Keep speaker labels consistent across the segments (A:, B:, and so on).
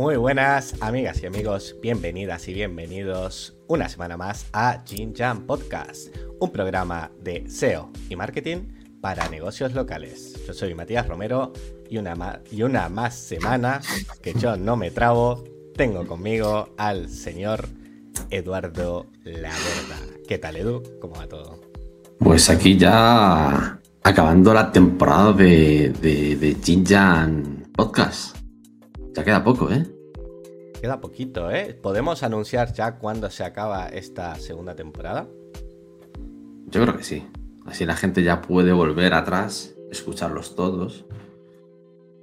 A: Muy buenas amigas y amigos, bienvenidas y bienvenidos una semana más a Jinjan Podcast, un programa de SEO y marketing para negocios locales. Yo soy Matías Romero y una, y una más semana que yo no me trabo, tengo conmigo al señor Eduardo Laverda. ¿Qué tal Edu? ¿Cómo va todo?
B: Pues aquí ya acabando la temporada de, de, Podcast. Ya queda poco, ¿eh?
A: Queda poquito, ¿eh? ¿Podemos anunciar ya cuándo se acaba esta segunda temporada?
B: Yo creo que sí. Así la gente ya puede volver atrás, escucharlos todos.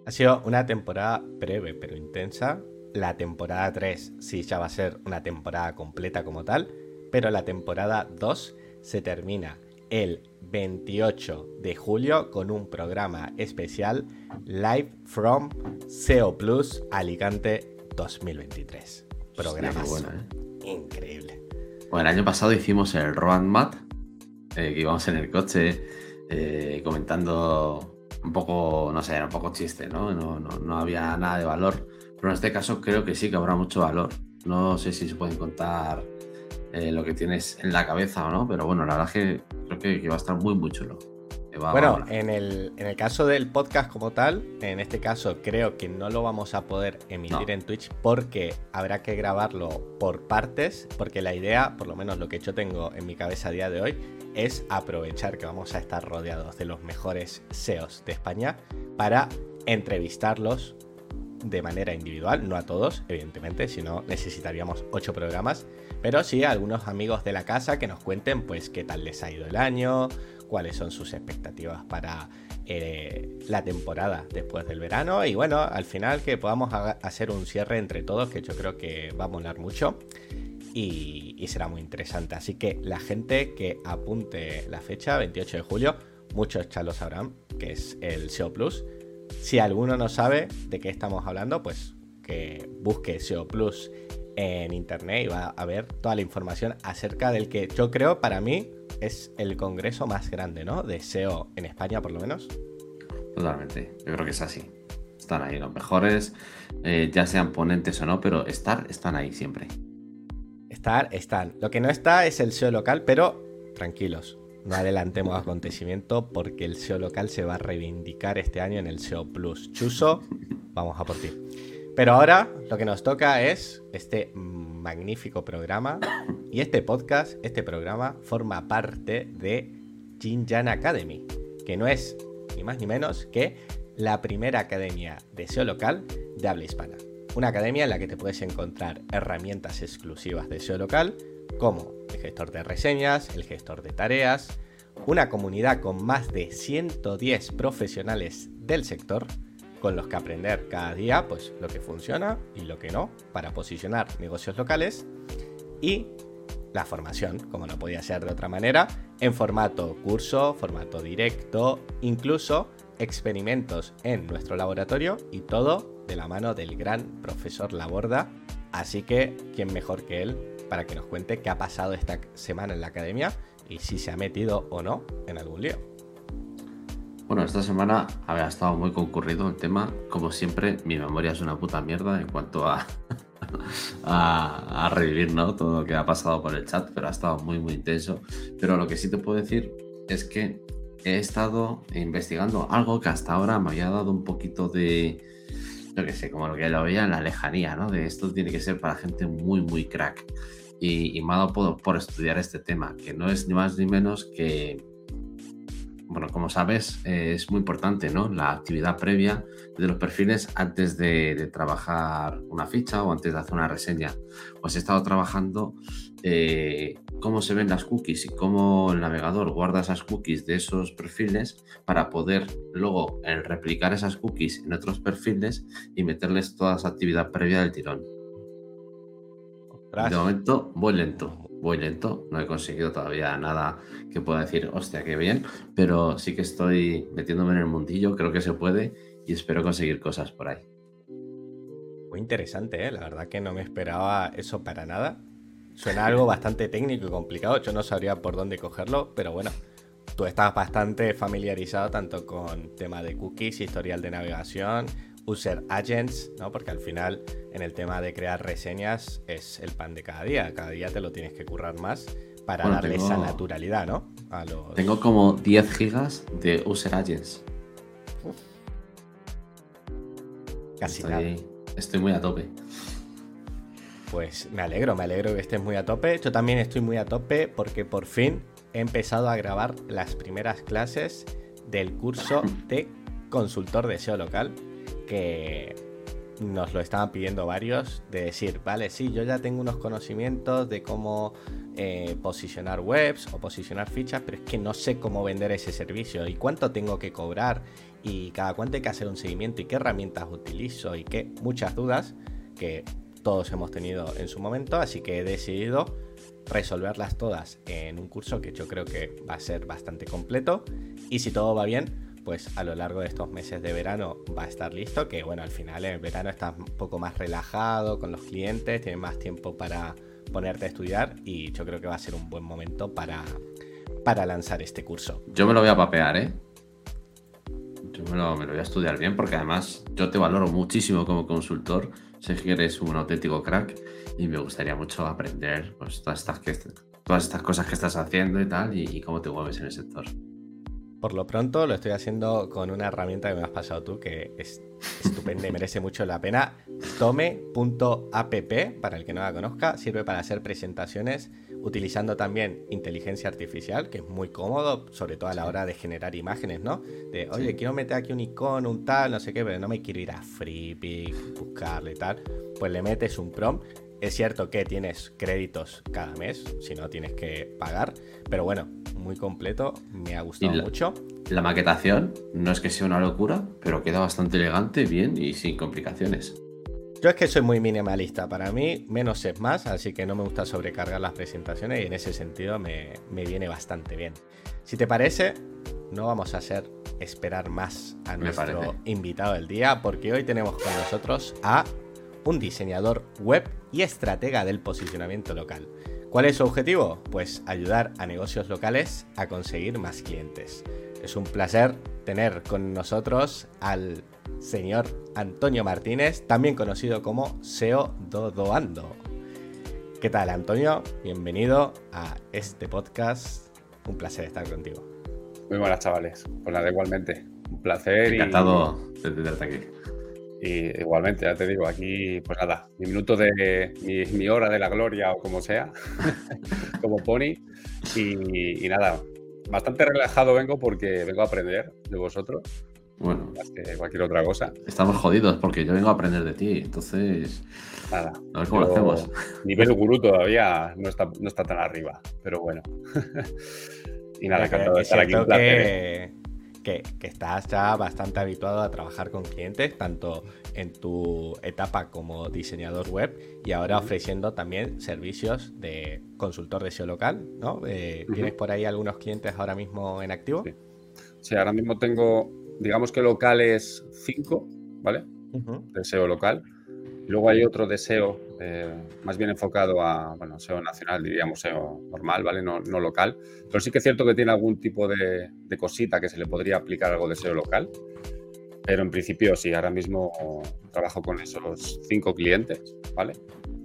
A: Ha sido una temporada breve pero intensa. La temporada 3 sí ya va a ser una temporada completa como tal, pero la temporada 2 se termina el 28 de julio con un programa especial Live from SEO Plus Alicante 2023. Programa ¿eh? increíble.
B: Bueno, el año pasado hicimos el Road Mat, eh, que íbamos en el coche eh, comentando un poco, no sé, era un poco chiste, ¿no? No, ¿no? no había nada de valor. Pero en este caso creo que sí que habrá mucho valor. No sé si se pueden contar eh, lo que tienes en la cabeza o no, pero bueno, la verdad es que creo que, va a estar muy, muy chulo.
A: bueno, en el, en el, caso del podcast como tal, en este caso creo que no lo vamos a poder emitir en Twitch porque habrá que grabarlo por partes, porque la idea, por lo menos lo que yo tengo en mi cabeza a día de hoy, es aprovechar que vamos a estar rodeados de los mejores SEOs de España para entrevistarlos de manera individual, no a todos, evidentemente, si no necesitaríamos ocho programas, pero sí a algunos amigos de la casa que nos cuenten pues qué tal les ha ido el año, cuáles son sus expectativas para eh, la temporada después del verano y bueno, al final que podamos hacer un cierre entre todos que yo creo que va a molar mucho y, y será muy interesante. Así que la gente que apunte la fecha, 28 de julio, muchos ya lo sabrán, que es el SEO Plus si alguno no sabe de qué estamos hablando, pues que busque SEO Plus en internet y va a ver toda la información acerca del que yo creo para mí es el congreso más grande, ¿no? De SEO en España, por lo menos.
B: Totalmente, yo creo que es así. Están ahí los mejores, eh, ya sean ponentes o no, pero estar, están ahí siempre.
A: Estar, están. Lo que no está es el SEO local, pero tranquilos, no adelantemos acontecimiento porque el SEO local se va a reivindicar este año en el SEO Plus. Chuso, vamos a por ti. Pero ahora lo que nos toca es este magnífico programa y este podcast, este programa forma parte de Jinjan Academy, que no es ni más ni menos que la primera academia de SEO local de habla hispana. Una academia en la que te puedes encontrar herramientas exclusivas de SEO local como el gestor de reseñas, el gestor de tareas, una comunidad con más de 110 profesionales del sector con los que aprender cada día pues lo que funciona y lo que no para posicionar negocios locales y la formación, como no podía ser de otra manera, en formato curso, formato directo, incluso experimentos en nuestro laboratorio y todo de la mano del gran profesor Laborda. Así que, ¿quién mejor que él para que nos cuente qué ha pasado esta semana en la academia y si se ha metido o no en algún lío.
B: Bueno, esta semana había estado muy concurrido el tema. Como siempre, mi memoria es una puta mierda en cuanto a, a, revivir ¿no? todo lo que ha pasado por el chat, pero ha estado muy, muy intenso. Pero lo que sí te puedo decir es que he estado investigando algo que hasta ahora me había dado un poquito de, yo qué sé, como lo que lo veía en la lejanía, ¿no? De esto tiene que ser para gente muy, muy crack y, me ha dado por, estudiar este tema, que no es ni más ni menos que, bueno, como sabes, eh, es muy importante, ¿no? La actividad previa de los perfiles antes de, trabajar una ficha o antes de hacer una reseña. Pues he estado trabajando eh, cómo se ven las cookies y cómo el navegador guarda esas cookies de esos perfiles para poder luego replicar esas cookies en otros perfiles y meterles toda esa actividad previa del tirón. De momento voy lento, voy lento. No he conseguido todavía nada que pueda decir, hostia, qué bien. Pero sí que estoy metiéndome en el mundillo, creo que se puede y espero conseguir cosas por ahí.
A: Muy interesante, ¿eh? la verdad que no me esperaba eso para nada. Suena algo bastante técnico y complicado. Yo no sabría por dónde cogerlo, pero bueno, tú estás bastante familiarizado tanto con tema de cookies, historial de navegación, user agents, ¿no? Porque al final en el tema de crear reseñas es el pan de cada día. Cada día te lo tienes que currar más para darle esa naturalidad, ¿no?
B: Tengo como 10 gigas de user agents.
A: Casi
B: estoy,
A: nada.
B: Estoy muy a tope.
A: Pues me alegro, me alegro que estés muy a tope. Yo también estoy muy a tope porque por fin he empezado a grabar las primeras clases del curso de consultor de SEO local que nos lo estaban pidiendo varios de decir, vale, sí, yo ya tengo unos conocimientos de cómo eh, posicionar webs o posicionar fichas, pero es que no sé cómo vender ese servicio y cuánto tengo que cobrar y cada cuánto hay que hacer un seguimiento y qué herramientas utilizo y qué muchas dudas que todos hemos tenido en su momento, así que he decidido resolverlas todas en un curso que yo creo que va a ser bastante completo y si todo va bien, pues a lo largo de estos meses de verano va a estar listo, que bueno, al final en verano estás un poco más relajado con los clientes, tienes más tiempo para ponerte a estudiar y yo creo que va a ser un buen momento para, para lanzar este curso.
B: Yo me lo voy a papear, ¿eh? Yo me lo, me lo voy a estudiar bien porque además yo te valoro muchísimo como consultor Que eres un auténtico crack y me gustaría mucho aprender pues, todas, estas, todas estas cosas que estás haciendo y tal y, cómo te mueves en el sector.
A: Por lo pronto lo estoy haciendo con una herramienta que me has pasado tú que es estupenda y merece mucho la pena. Tome.app, para el que no la conozca, sirve para hacer presentaciones utilizando también inteligencia artificial, que es muy cómodo, sobre todo a la hora de generar imágenes, ¿no? De, oye, quiero meter aquí un icono, un tal, no sé qué, pero no me quiero ir a FreePic, buscarle tal. Pues le metes un prompt. Es cierto que tienes créditos cada mes, si no tienes que pagar, pero bueno, muy completo, me ha gustado mucho.
B: La maquetación no es que sea una locura, pero queda bastante elegante, bien y sin complicaciones.
A: Yo es que soy muy minimalista. Para mí, menos es más, así que no me gusta sobrecargar las presentaciones y en ese sentido me, viene bastante bien. Si te parece, no vamos a hacer esperar más a nuestro invitado del día, porque hoy tenemos con nosotros a un diseñador web y estratega del posicionamiento local. ¿Cuál es su objetivo? Pues ayudar a negocios locales a conseguir más clientes. Es un placer tener con nosotros al señor Antonio Martínez, también conocido como SEO Dodoando. ¿Qué tal, Antonio? Bienvenido a este podcast. Un placer estar contigo.
C: Muy buenas, chavales. Pues nada, igualmente. Un placer.
B: Encantado de tenerte aquí.
C: Y igualmente, ya te digo, aquí, pues nada, mi minuto de mi, hora de la gloria o como sea, como pony. y, nada, bastante relajado vengo porque vengo a aprender de vosotros.
B: Bueno,
C: más que cualquier otra cosa.
B: Estamos jodidos porque yo vengo a aprender de ti, entonces.
C: Nada.
B: A ver cómo lo hacemos.
C: Nivel gurú todavía no está, no está tan arriba, pero bueno.
A: y nada, encantado de estar aquí. Que, que, que, estás ya bastante habituado a trabajar con clientes, tanto en tu etapa como diseñador web y ahora ofreciendo también servicios de consultor de SEO local, ¿no? Eh, ¿Tienes por ahí algunos clientes ahora mismo en activo?
C: Sí. sí, ahora mismo tengo digamos que locales 5, ¿vale? De SEO local. Luego hay otro de SEO eh, más bien enfocado a, bueno, SEO nacional, diríamos SEO normal, ¿vale? No, no local. Pero sí que es cierto que tiene algún tipo de, cosita que se le podría aplicar algo de SEO local. Pero en principio sí, ahora mismo trabajo con esos cinco clientes, ¿vale?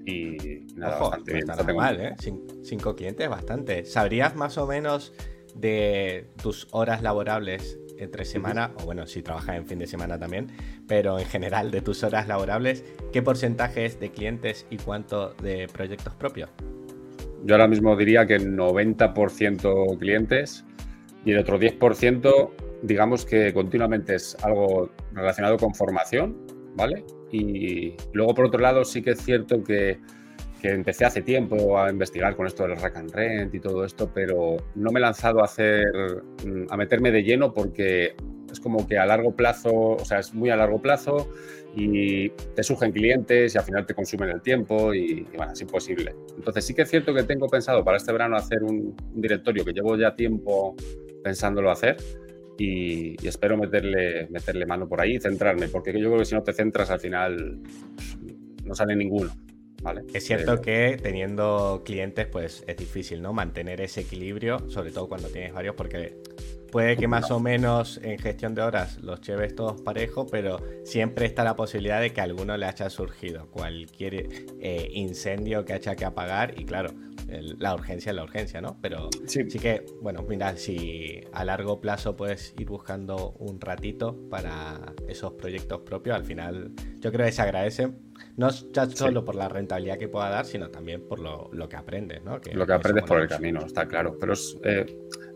A: Y nada, bastante bien. Está mal, ¿eh? cinco clientes, bastante. ¿Sabrías más o menos de tus horas laborables entre semana, o bueno, si trabajas en fin de semana también, pero en general de tus horas laborables, ¿qué porcentaje es de clientes y cuánto de proyectos propios?
C: Yo ahora mismo diría que 90% clientes y el otro 10% digamos que continuamente es algo relacionado con formación, ¿vale? Y luego por otro lado sí que es cierto que que empecé hace tiempo a investigar con esto del rack and rent y todo esto, pero no me he lanzado a hacer, mm, a meterme de lleno porque es como que a largo plazo, o sea, es muy a largo plazo y te surgen clientes y al final te consumen el tiempo y, bueno, es imposible. Entonces sí que es cierto que tengo pensado para este verano hacer un, directorio que llevo ya tiempo pensándolo hacer y, y, espero meterle, meterle mano por ahí y centrarme, porque yo creo que si no te centras al final no sale ninguno
A: Es cierto que teniendo clientes, pues es difícil, ¿no? Mantener ese equilibrio, sobre todo cuando tienes varios, porque puede que más o menos en gestión de horas los lleves todos parejo, pero siempre está la posibilidad de que a alguno le haya surgido cualquier eh, incendio que haya que apagar y claro, la urgencia es la urgencia, ¿no? Pero sí. que, bueno, mira, si a largo plazo puedes ir buscando un ratito para esos proyectos propios, al final yo creo que se agradece no ya solo por la rentabilidad que pueda dar, sino también por lo, que aprendes, ¿no?
C: lo que aprendes por el camino, está claro. Pero eh,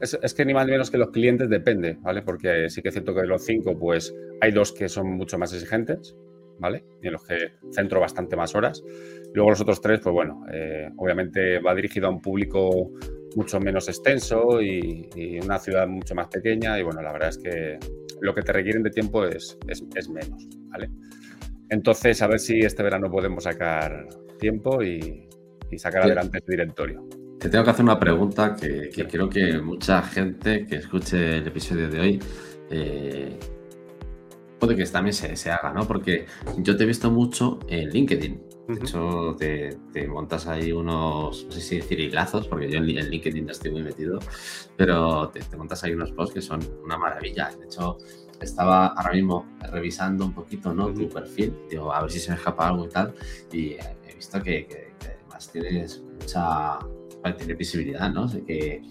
C: es, es, que ni más ni menos que los clientes depende, ¿vale? Porque sí que es cierto que de los cinco, pues hay dos que son mucho más exigentes, ¿vale? Y en los que centro bastante más horas. Luego los otros tres, pues bueno, eh, obviamente va dirigido a un público mucho menos extenso y, una ciudad mucho más pequeña y bueno, la verdad es que lo que te requieren de tiempo es, es, menos, ¿vale? Entonces, a ver si este verano podemos sacar tiempo y, sacar adelante este directorio.
B: Te tengo que hacer una pregunta que, creo que mucha gente que escuche el episodio de hoy eh, puede que también se, se, haga, ¿no? Porque yo te he visto mucho en LinkedIn. De hecho, te, montas ahí unos, no sé si decir hilazos, porque yo en, LinkedIn no estoy muy metido, pero te, montas ahí unos posts que son una maravilla. De hecho, estaba ahora mismo revisando un poquito ¿no? tu perfil, digo, a ver si se me escapa algo y tal, y he visto que, además tienes mucha, tiene visibilidad, ¿no? que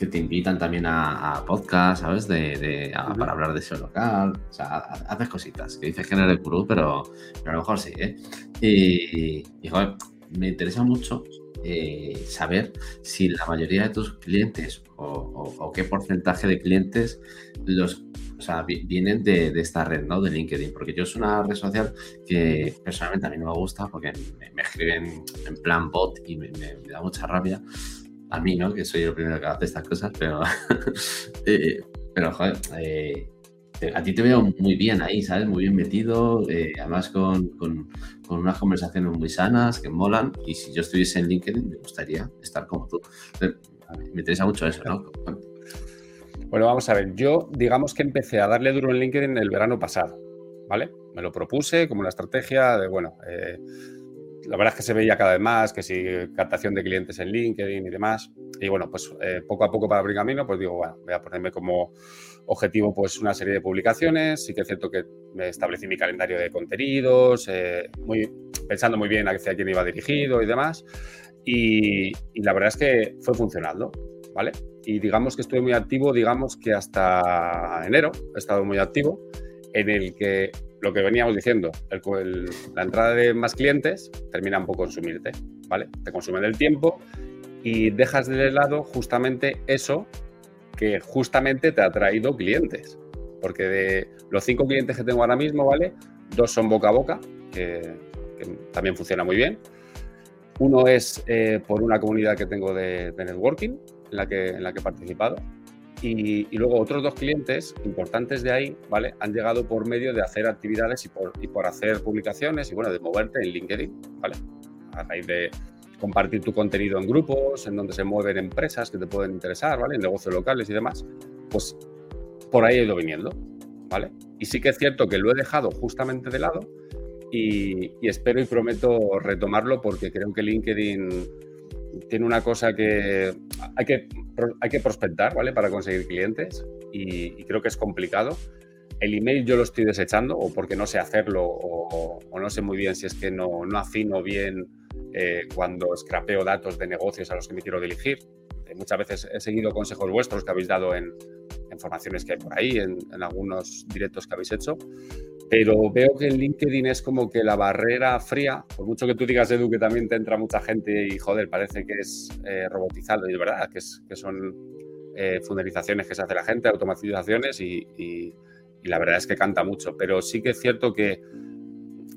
B: que te invitan también a, a podcast, ¿sabes? De, Para hablar de ese local. O sea, haces cositas. Que dices que no eres gurú, pero, pero a lo mejor sí, ¿eh? Y, joder, me interesa mucho eh, saber si la mayoría de tus clientes o, qué porcentaje de clientes los o sea, vienen de, esta red, ¿no? De LinkedIn, porque yo es una red social que personalmente a mí no me gusta porque me, escriben en plan bot y me da mucha rabia a mí, ¿no? Que soy el primero que hace estas cosas, pero, eh, pero joder, eh, a ti te veo muy bien ahí, ¿sabes? Muy bien metido, eh, además con, con, unas conversaciones muy sanas, que molan, y si yo estuviese en LinkedIn me gustaría estar como tú. Me interesa mucho eso, ¿no?
C: Bueno, vamos a ver, yo digamos que empecé a darle duro en LinkedIn el verano pasado, ¿vale? Me lo propuse como una estrategia de, bueno, la verdad es que se veía cada vez más, que si captación de clientes en LinkedIn y demás. Y bueno, pues eh, poco a poco para abrir camino, pues digo, bueno, voy a ponerme como objetivo pues una serie de publicaciones. Sí que es cierto que me establecí mi calendario de contenidos, eh, muy, pensando muy bien hacia quién iba dirigido y demás. Y, y, la verdad es que fue funcionando, ¿vale? Y digamos que estuve muy activo, digamos que hasta enero he estado muy activo, en el que lo que veníamos diciendo, la entrada de más clientes termina un poco consumirte, ¿vale? Te consumen el tiempo y dejas de lado justamente eso que justamente te ha traído clientes. Porque de los cinco clientes que tengo ahora mismo, ¿vale? Dos son boca a boca, que, también funciona muy bien. Uno es eh, por una comunidad que tengo de, networking, en la que he participado. Y, luego otros dos clientes importantes de ahí, ¿vale? Han llegado por medio de hacer actividades y por, y por hacer publicaciones y, bueno, de moverte en LinkedIn, ¿vale? A raíz de compartir tu contenido en grupos, en donde se mueven empresas que te pueden interesar, ¿vale? En negocios locales y demás, pues por ahí he ido viniendo, ¿vale? Y sí que es cierto que lo he dejado justamente de lado y, y espero y prometo retomarlo porque creo que LinkedIn tiene una cosa que hay que, hay que prospectar, ¿vale? Para conseguir clientes y, creo que es complicado. El email yo lo estoy desechando o porque no sé hacerlo o, no sé muy bien si es que no, no afino bien eh, cuando scrapeo datos de negocios a los que me quiero dirigir. Eh, muchas veces he seguido consejos vuestros que habéis dado en, en formaciones que hay por ahí, en, algunos directos que habéis hecho pero veo que en LinkedIn es como que la barrera fría, por mucho que tú digas, Edu, que también te entra mucha gente y, joder, parece que es eh, robotizado, y de verdad, que, es, que son eh, que se hace la gente, automatizaciones, y, la verdad es que canta mucho, pero sí que es cierto que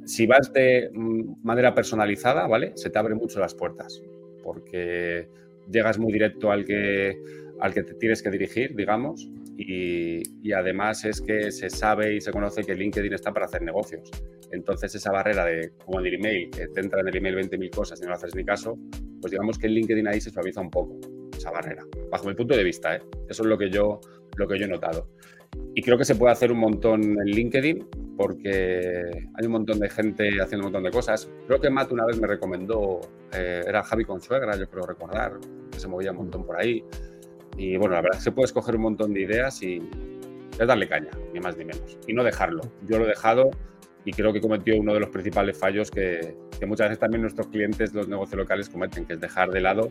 C: si vas de mm, manera personalizada, ¿vale? Se te abren mucho las puertas, porque llegas muy directo al que, al que te tienes que dirigir, digamos, y, además es que se sabe y se conoce que LinkedIn está para hacer negocios. Entonces esa barrera de, como en el email, que te entra en el email 20.000 cosas y no haces ni caso, pues digamos que en LinkedIn ahí se suaviza un poco esa barrera, bajo mi punto de vista. ¿eh? Eso es lo que, yo, lo que yo he notado. Y creo que se puede hacer un montón en LinkedIn porque hay un montón de gente haciendo un montón de cosas. Creo que Matt una vez me recomendó, eh, era Javi Consuegra, yo creo recordar, que se movía un montón por ahí. Y bueno, la verdad es que se puede escoger un montón de ideas y es darle caña, ni más ni menos. Y no dejarlo. Yo lo he dejado y creo que cometió uno de los principales fallos que, que muchas veces también nuestros clientes, los negocios locales, cometen, que es dejar de lado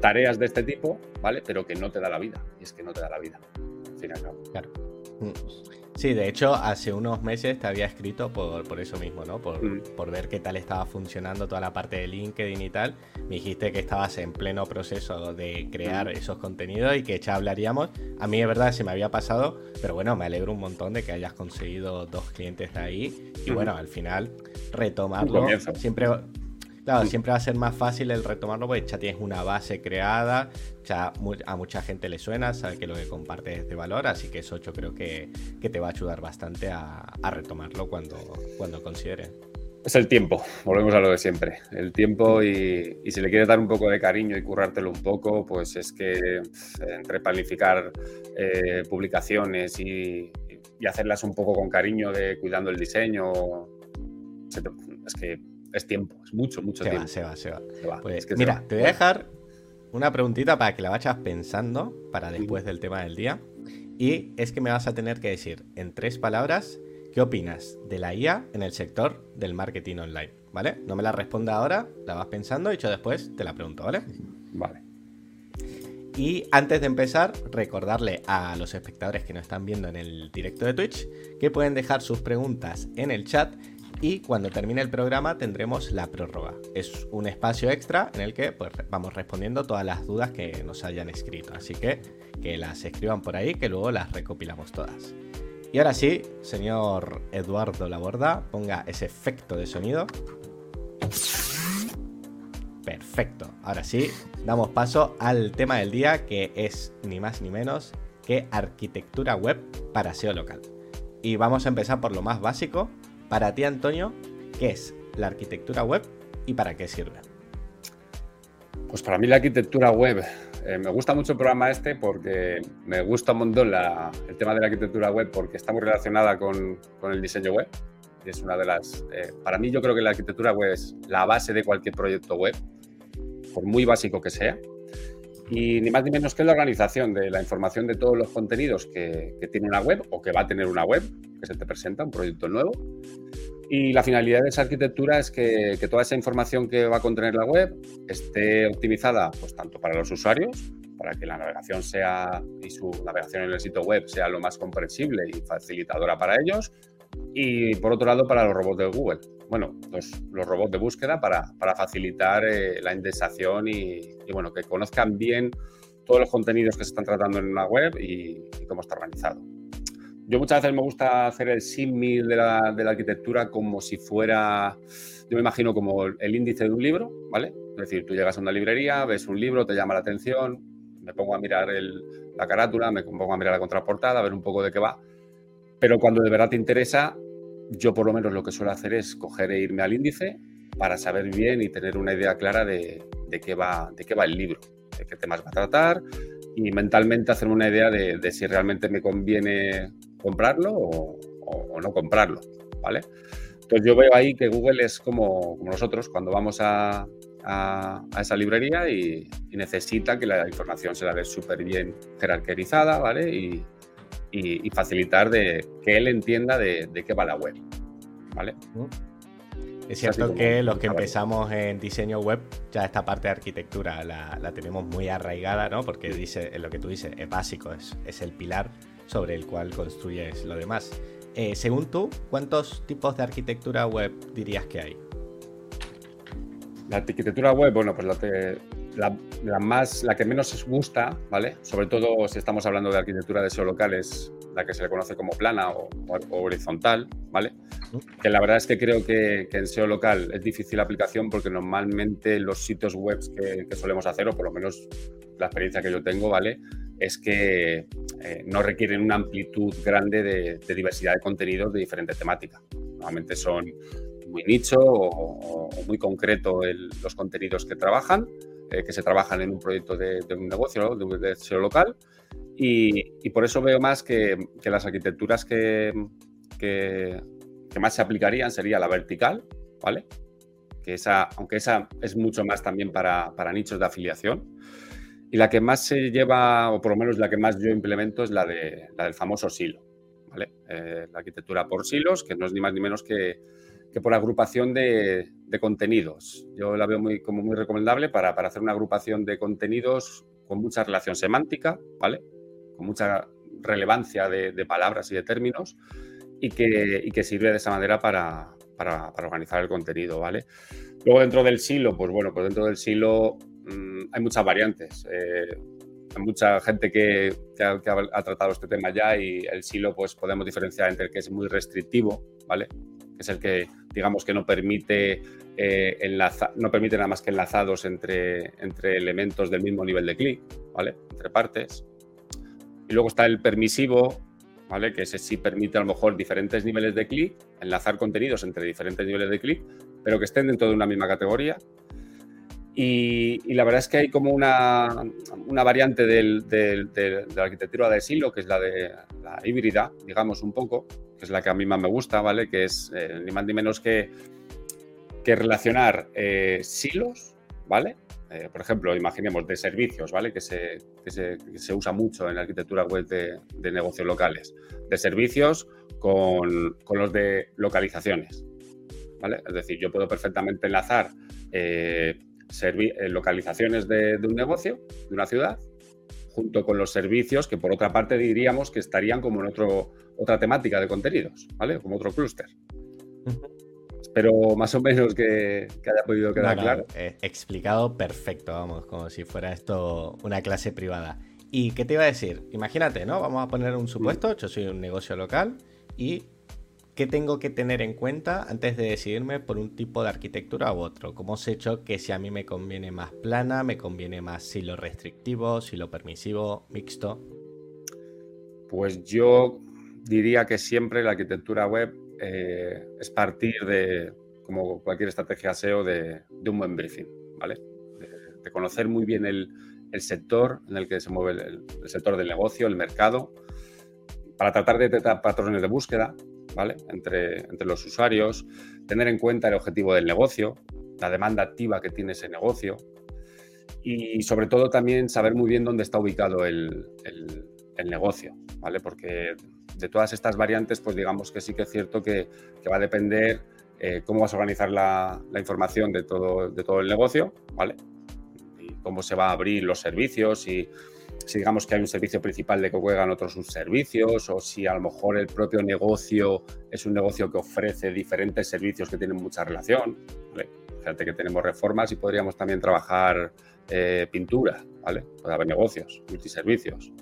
C: tareas de este tipo, ¿vale? Pero que no te da la vida. Y es que no te da la vida. Al fin y al cabo.
A: Claro. Mm. Sí, de hecho, hace unos meses te había escrito por, por eso mismo, ¿no? Por,
C: Mm.
A: por ver qué tal estaba funcionando toda la parte de LinkedIn y tal. Me dijiste que estabas en pleno proceso de crear
C: Mm.
A: esos contenidos y que ya hablaríamos. A mí, de verdad, se me había pasado, pero bueno, me alegro un montón de que hayas conseguido dos clientes de ahí. Y bueno, al final, retomarlo. Siempre. Claro,
C: Mm.
A: siempre va a ser más fácil el retomarlo porque ya tienes una base creada, ya a mucha gente le suena, sabe que lo que compartes es de valor, así que eso yo creo que, que te va a ayudar bastante a, a retomarlo cuando, cuando consideres.
C: Es el tiempo, volvemos a lo de siempre. El tiempo y, y si le quieres dar un poco de cariño y currártelo un poco, pues es que entre planificar eh, publicaciones y, y hacerlas un poco con cariño, de cuidando el diseño, es que es tiempo, es mucho, mucho
A: Se va,
C: tiempo.
A: se va, se va.
C: Se va,
A: Pues,
C: es que se
A: mira,
C: va.
A: te voy a dejar una preguntita para que la vayas pensando para después del tema del día. Y es que me vas a tener que decir en tres palabras qué opinas de la IA en el sector del marketing online, ¿vale? No me la responda ahora, la vas pensando y yo después te la pregunto, ¿vale?
C: Vale.
A: Y antes de empezar, recordarle a los espectadores que nos están viendo en el directo de Twitch que pueden dejar sus preguntas en el chat y cuando termine el programa tendremos la prórroga. Es un espacio extra en el que pues, vamos respondiendo todas las dudas que nos hayan escrito. Así que que las escriban por ahí que luego las recopilamos todas. Y ahora sí, señor Eduardo Laborda, ponga ese efecto de sonido. Perfecto. Ahora sí, damos paso al tema del día que es ni más ni menos que arquitectura web para SEO local. Y vamos a empezar por lo más básico. Para ti, Antonio, ¿qué es la arquitectura web y para qué sirve?
C: Pues para mí la arquitectura web, eh, me gusta mucho el programa este porque me gusta un montón la- el tema de la arquitectura web porque está muy relacionada con, con el diseño web. Es una de las, eh, para mí yo creo que la arquitectura web es la base de cualquier proyecto web, por muy básico que sea. Y ni más ni menos que la organización de la información de todos los contenidos que, tiene una web o que va a tener una web, que se te presenta, un proyecto nuevo. Y la finalidad de esa arquitectura es que, que toda esa información que va a contener la web esté optimizada pues tanto para los usuarios, para que la navegación sea y su navegación en el sitio web sea lo más comprensible y facilitadora para ellos, y por otro lado para los robots de Google. Bueno, los, los robots de búsqueda para, para facilitar eh, la indexación y, y, bueno, que conozcan bien todos los contenidos que se están tratando en una web y, y cómo está organizado. Yo muchas veces me gusta hacer el símil de la, de la arquitectura como si fuera, yo me imagino como el índice de un libro, ¿vale? Es decir, tú llegas a una librería, ves un libro, te llama la atención, me pongo a mirar el, la carátula, me pongo a mirar la contraportada, a ver un poco de qué va, pero cuando de verdad te interesa, yo por lo menos lo que suelo hacer es coger e irme al índice para saber bien y tener una idea clara de, de qué, va, de qué va el libro, de qué temas va a tratar y mentalmente hacerme una idea de, si realmente me conviene comprarlo o, no comprarlo, ¿vale? Entonces yo veo ahí que Google es como, como nosotros cuando vamos a, a, esa librería y, y, necesita que la información se la dé súper bien jerarquizada, ¿vale? Y, y, y, facilitar de que él entienda de, de qué va la web, ¿vale?
A: Es cierto que los que empezamos en diseño web, ya esta parte de arquitectura la, la tenemos muy arraigada, ¿no? Porque dice, lo que tú dices es básico, es, es el pilar sobre el cual construyes lo demás. Eh, según tú, ¿cuántos tipos de arquitectura web dirías que hay?
C: La arquitectura web, bueno, pues la, te, la, la, más, la que menos os gusta, ¿vale? Sobre todo si estamos hablando de arquitectura de SEO local, es la que se le conoce como plana o, o, o horizontal, ¿vale? Que la verdad es que creo que, que, en SEO local es difícil la aplicación porque normalmente los sitios web que, que, solemos hacer, o por lo menos la experiencia que yo tengo, ¿vale? Es que eh, no requieren una amplitud grande de, de, diversidad de contenidos de diferente temática. Normalmente son muy nicho o, o muy concreto el, los contenidos que trabajan, eh, que se trabajan en un proyecto de, un negocio, de, de SEO local. Y, por eso veo más que, que las arquitecturas que, que, que más se aplicarían sería la vertical, ¿vale? Que esa, aunque esa es mucho más también para, nichos de afiliación. Y la que más se lleva, o por lo menos la que más yo implemento, es la, de, la del famoso silo, ¿vale? Eh, la arquitectura por silos, que no es ni más ni menos que, por agrupación de, contenidos. Yo la veo muy, como muy recomendable para, hacer una agrupación de contenidos con mucha relación semántica, ¿vale? Con mucha relevancia de, palabras y de términos y que, que sirve de esa manera para, organizar el contenido, ¿vale? Luego dentro del silo, pues bueno, pues dentro del silo mm, hay muchas variantes. Eh, hay mucha gente que, ha, tratado este tema ya y el silo pues podemos diferenciar entre el que es muy restrictivo, ¿vale? Es el que digamos que no permite eh, no permite nada más que enlazados entre, entre elementos del mismo nivel de clic, ¿vale? Entre partes. Y luego está el permisivo, ¿vale? Que ese sí permite a lo mejor diferentes niveles de clic, enlazar contenidos entre diferentes niveles de clic, pero que estén dentro de una misma categoría. Y, la verdad es que hay como una, una variante de la arquitectura de silo, que es la de la híbrida, digamos un poco, que es la que a mí más me gusta, ¿vale? Que es eh, ni más ni menos que, que relacionar eh, silos, ¿vale? Eh, por ejemplo, imaginemos de servicios, ¿vale? Que se, se, usa mucho en la arquitectura web de, negocios locales. De servicios con, los de localizaciones, ¿vale? Es decir, yo puedo perfectamente enlazar localizaciones de, un negocio, de una ciudad, junto con los servicios que por otra parte diríamos que estarían como en otro, otra temática de contenidos, ¿vale? Como otro clúster pero más o menos que, haya podido quedar claro.
A: Eh, explicado perfecto, vamos, como si fuera esto una clase privada. ¿Y qué te iba a decir? Imagínate, ¿no? Vamos a poner un supuesto, yo soy un negocio local y ¿qué tengo que tener en cuenta antes de decidirme por un tipo de arquitectura u otro? ¿Cómo he hecho que si a mí me conviene más plana, me conviene más silo restrictivo, silo permisivo, mixto?
C: Pues yo diría que siempre la arquitectura web eh, es partir de, como cualquier estrategia SEO, de, un buen briefing, ¿vale? De, conocer muy bien el, sector en el que se mueve el, sector del negocio, el mercado, para tratar de detectar patrones de búsqueda, Entre, entre los usuarios, tener en cuenta el objetivo del negocio, la demanda activa que tiene ese negocio y sobre todo también saber muy bien dónde está ubicado el, el negocio, ¿vale? Porque de todas estas variantes, pues digamos que sí que es cierto que, va a depender eh, cómo vas a organizar la, información de todo, de todo el negocio, ¿vale? Y cómo se va a abrir los servicios y si digamos que hay un servicio principal de que juegan otros subservicios o si a lo mejor el propio negocio es un negocio que ofrece diferentes servicios que tienen mucha relación. ¿vale? Fíjate que tenemos reformas y podríamos también trabajar eh, pintura, ¿vale? Puede haber negocios, multiservicios.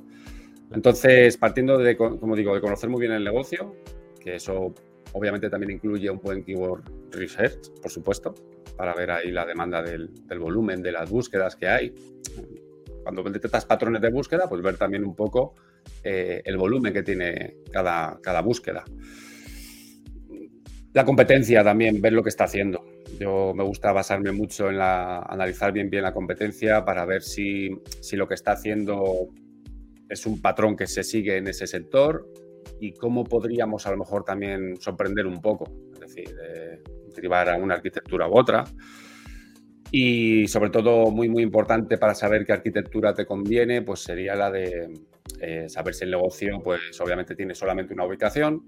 C: Entonces, partiendo de, como digo, de conocer muy bien el negocio, que eso obviamente también incluye un buen keyword research, por supuesto, para ver ahí la demanda del, volumen, de las búsquedas que hay. Cuando detectas patrones de búsqueda, pues ver también un poco eh, el volumen que tiene cada, cada búsqueda. La competencia también, ver lo que está haciendo. Yo me gusta basarme mucho en la, analizar bien bien la competencia para ver si, si lo que está haciendo es un patrón que se sigue en ese sector y cómo podríamos a lo mejor también sorprender un poco, es decir, derivar a una arquitectura u otra. Y sobre todo, muy, muy importante para saber qué arquitectura te conviene, pues sería la de eh, saber si el negocio, pues obviamente tiene solamente una ubicación,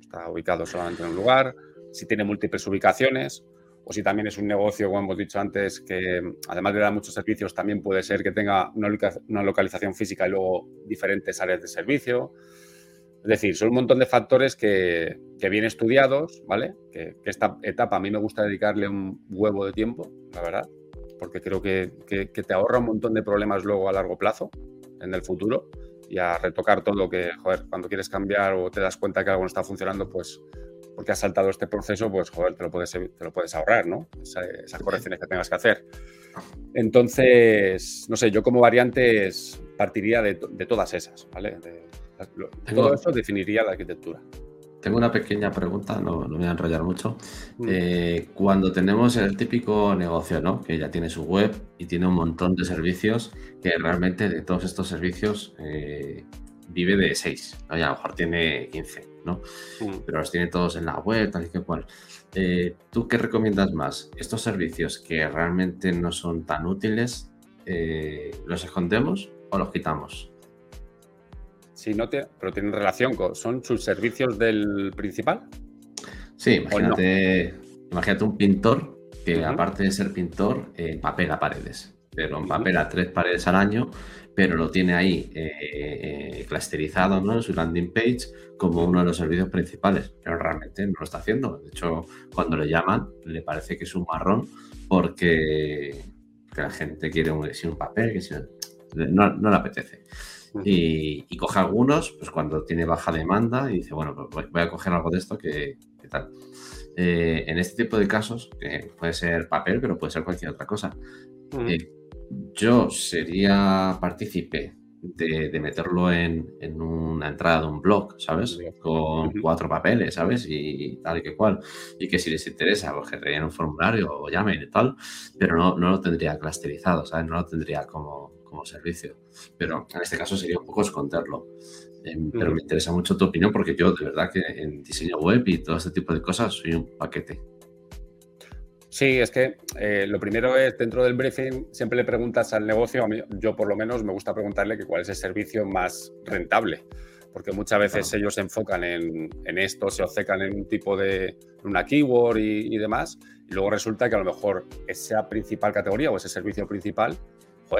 C: está ubicado solamente en un lugar, si tiene múltiples ubicaciones, o si también es un negocio, como hemos dicho antes, que además de dar muchos servicios, también puede ser que tenga una localización física y luego diferentes áreas de servicio. Es decir, son un montón de factores que, bien estudiados, ¿vale? Que, esta etapa a mí me gusta dedicarle un huevo de tiempo, la verdad, porque creo que, que, te ahorra un montón de problemas luego a largo plazo, en el futuro, y a retocar todo lo que, joder, cuando quieres cambiar o te das cuenta que algo no está funcionando, pues porque has saltado este proceso, pues joder, te lo puedes, te lo puedes ahorrar, ¿no? esas correcciones que tengas que hacer. Entonces, no sé, yo como variantes partiría de, todas esas, ¿vale? De, todo eso definiría la arquitectura.
B: Tengo una pequeña pregunta, no, no me voy a enrollar mucho. Mm. Eh, cuando tenemos el típico negocio, ¿no? Que ya tiene su web y tiene un montón de servicios, que realmente de todos estos servicios eh, vive de 6, ¿no? y a lo mejor tiene 15 ¿no? Mm. Pero los tiene todos en la web, tal y que cual. Eh, ¿Tú qué recomiendas más? ¿Estos servicios que realmente no son tan útiles, los escondemos o los quitamos?
C: Sí, no te, pero tienen relación con. ¿Son sus servicios del principal?
B: Sí, imagínate, imagínate un pintor que aparte de ser pintor, eh, papela paredes. Pero en papela tres paredes al año, pero lo tiene ahí eh, eh, clusterizado ¿no? en su landing page como uno de los servicios principales. Pero realmente no lo está haciendo. De hecho, cuando le llaman, le parece que es un marrón porque la gente quiere un, un papel, que no, no le apetece. Y, coge algunos, pues cuando tiene baja demanda y dice, bueno, pues voy a coger algo de esto que, tal. Eh, en este tipo de casos, que puede ser papel, pero puede ser cualquier otra cosa, eh, yo sería partícipe de, meterlo en, una entrada de un blog, ¿sabes? Con cuatro papeles, ¿sabes? Y, tal y que cual. Y que si les interesa, pues que rellenen un formulario o llamen y tal, pero no, no lo tendría clusterizado, ¿sabes? No lo tendría como, como servicio. Pero en este caso sería un poco esconderlo. Em, pero me interesa mucho tu opinión porque yo de verdad que en diseño web y todo este tipo de cosas soy un paquete.
C: Sí, es que eh, lo primero es, dentro del briefing, siempre le preguntas al negocio, a mí, yo por lo menos me gusta preguntarle que cuál es el servicio más rentable, porque muchas veces ellos se enfocan en, esto, se obcecan en un tipo de, una keyword y, y, demás, y luego resulta que a lo mejor esa principal categoría o ese servicio principal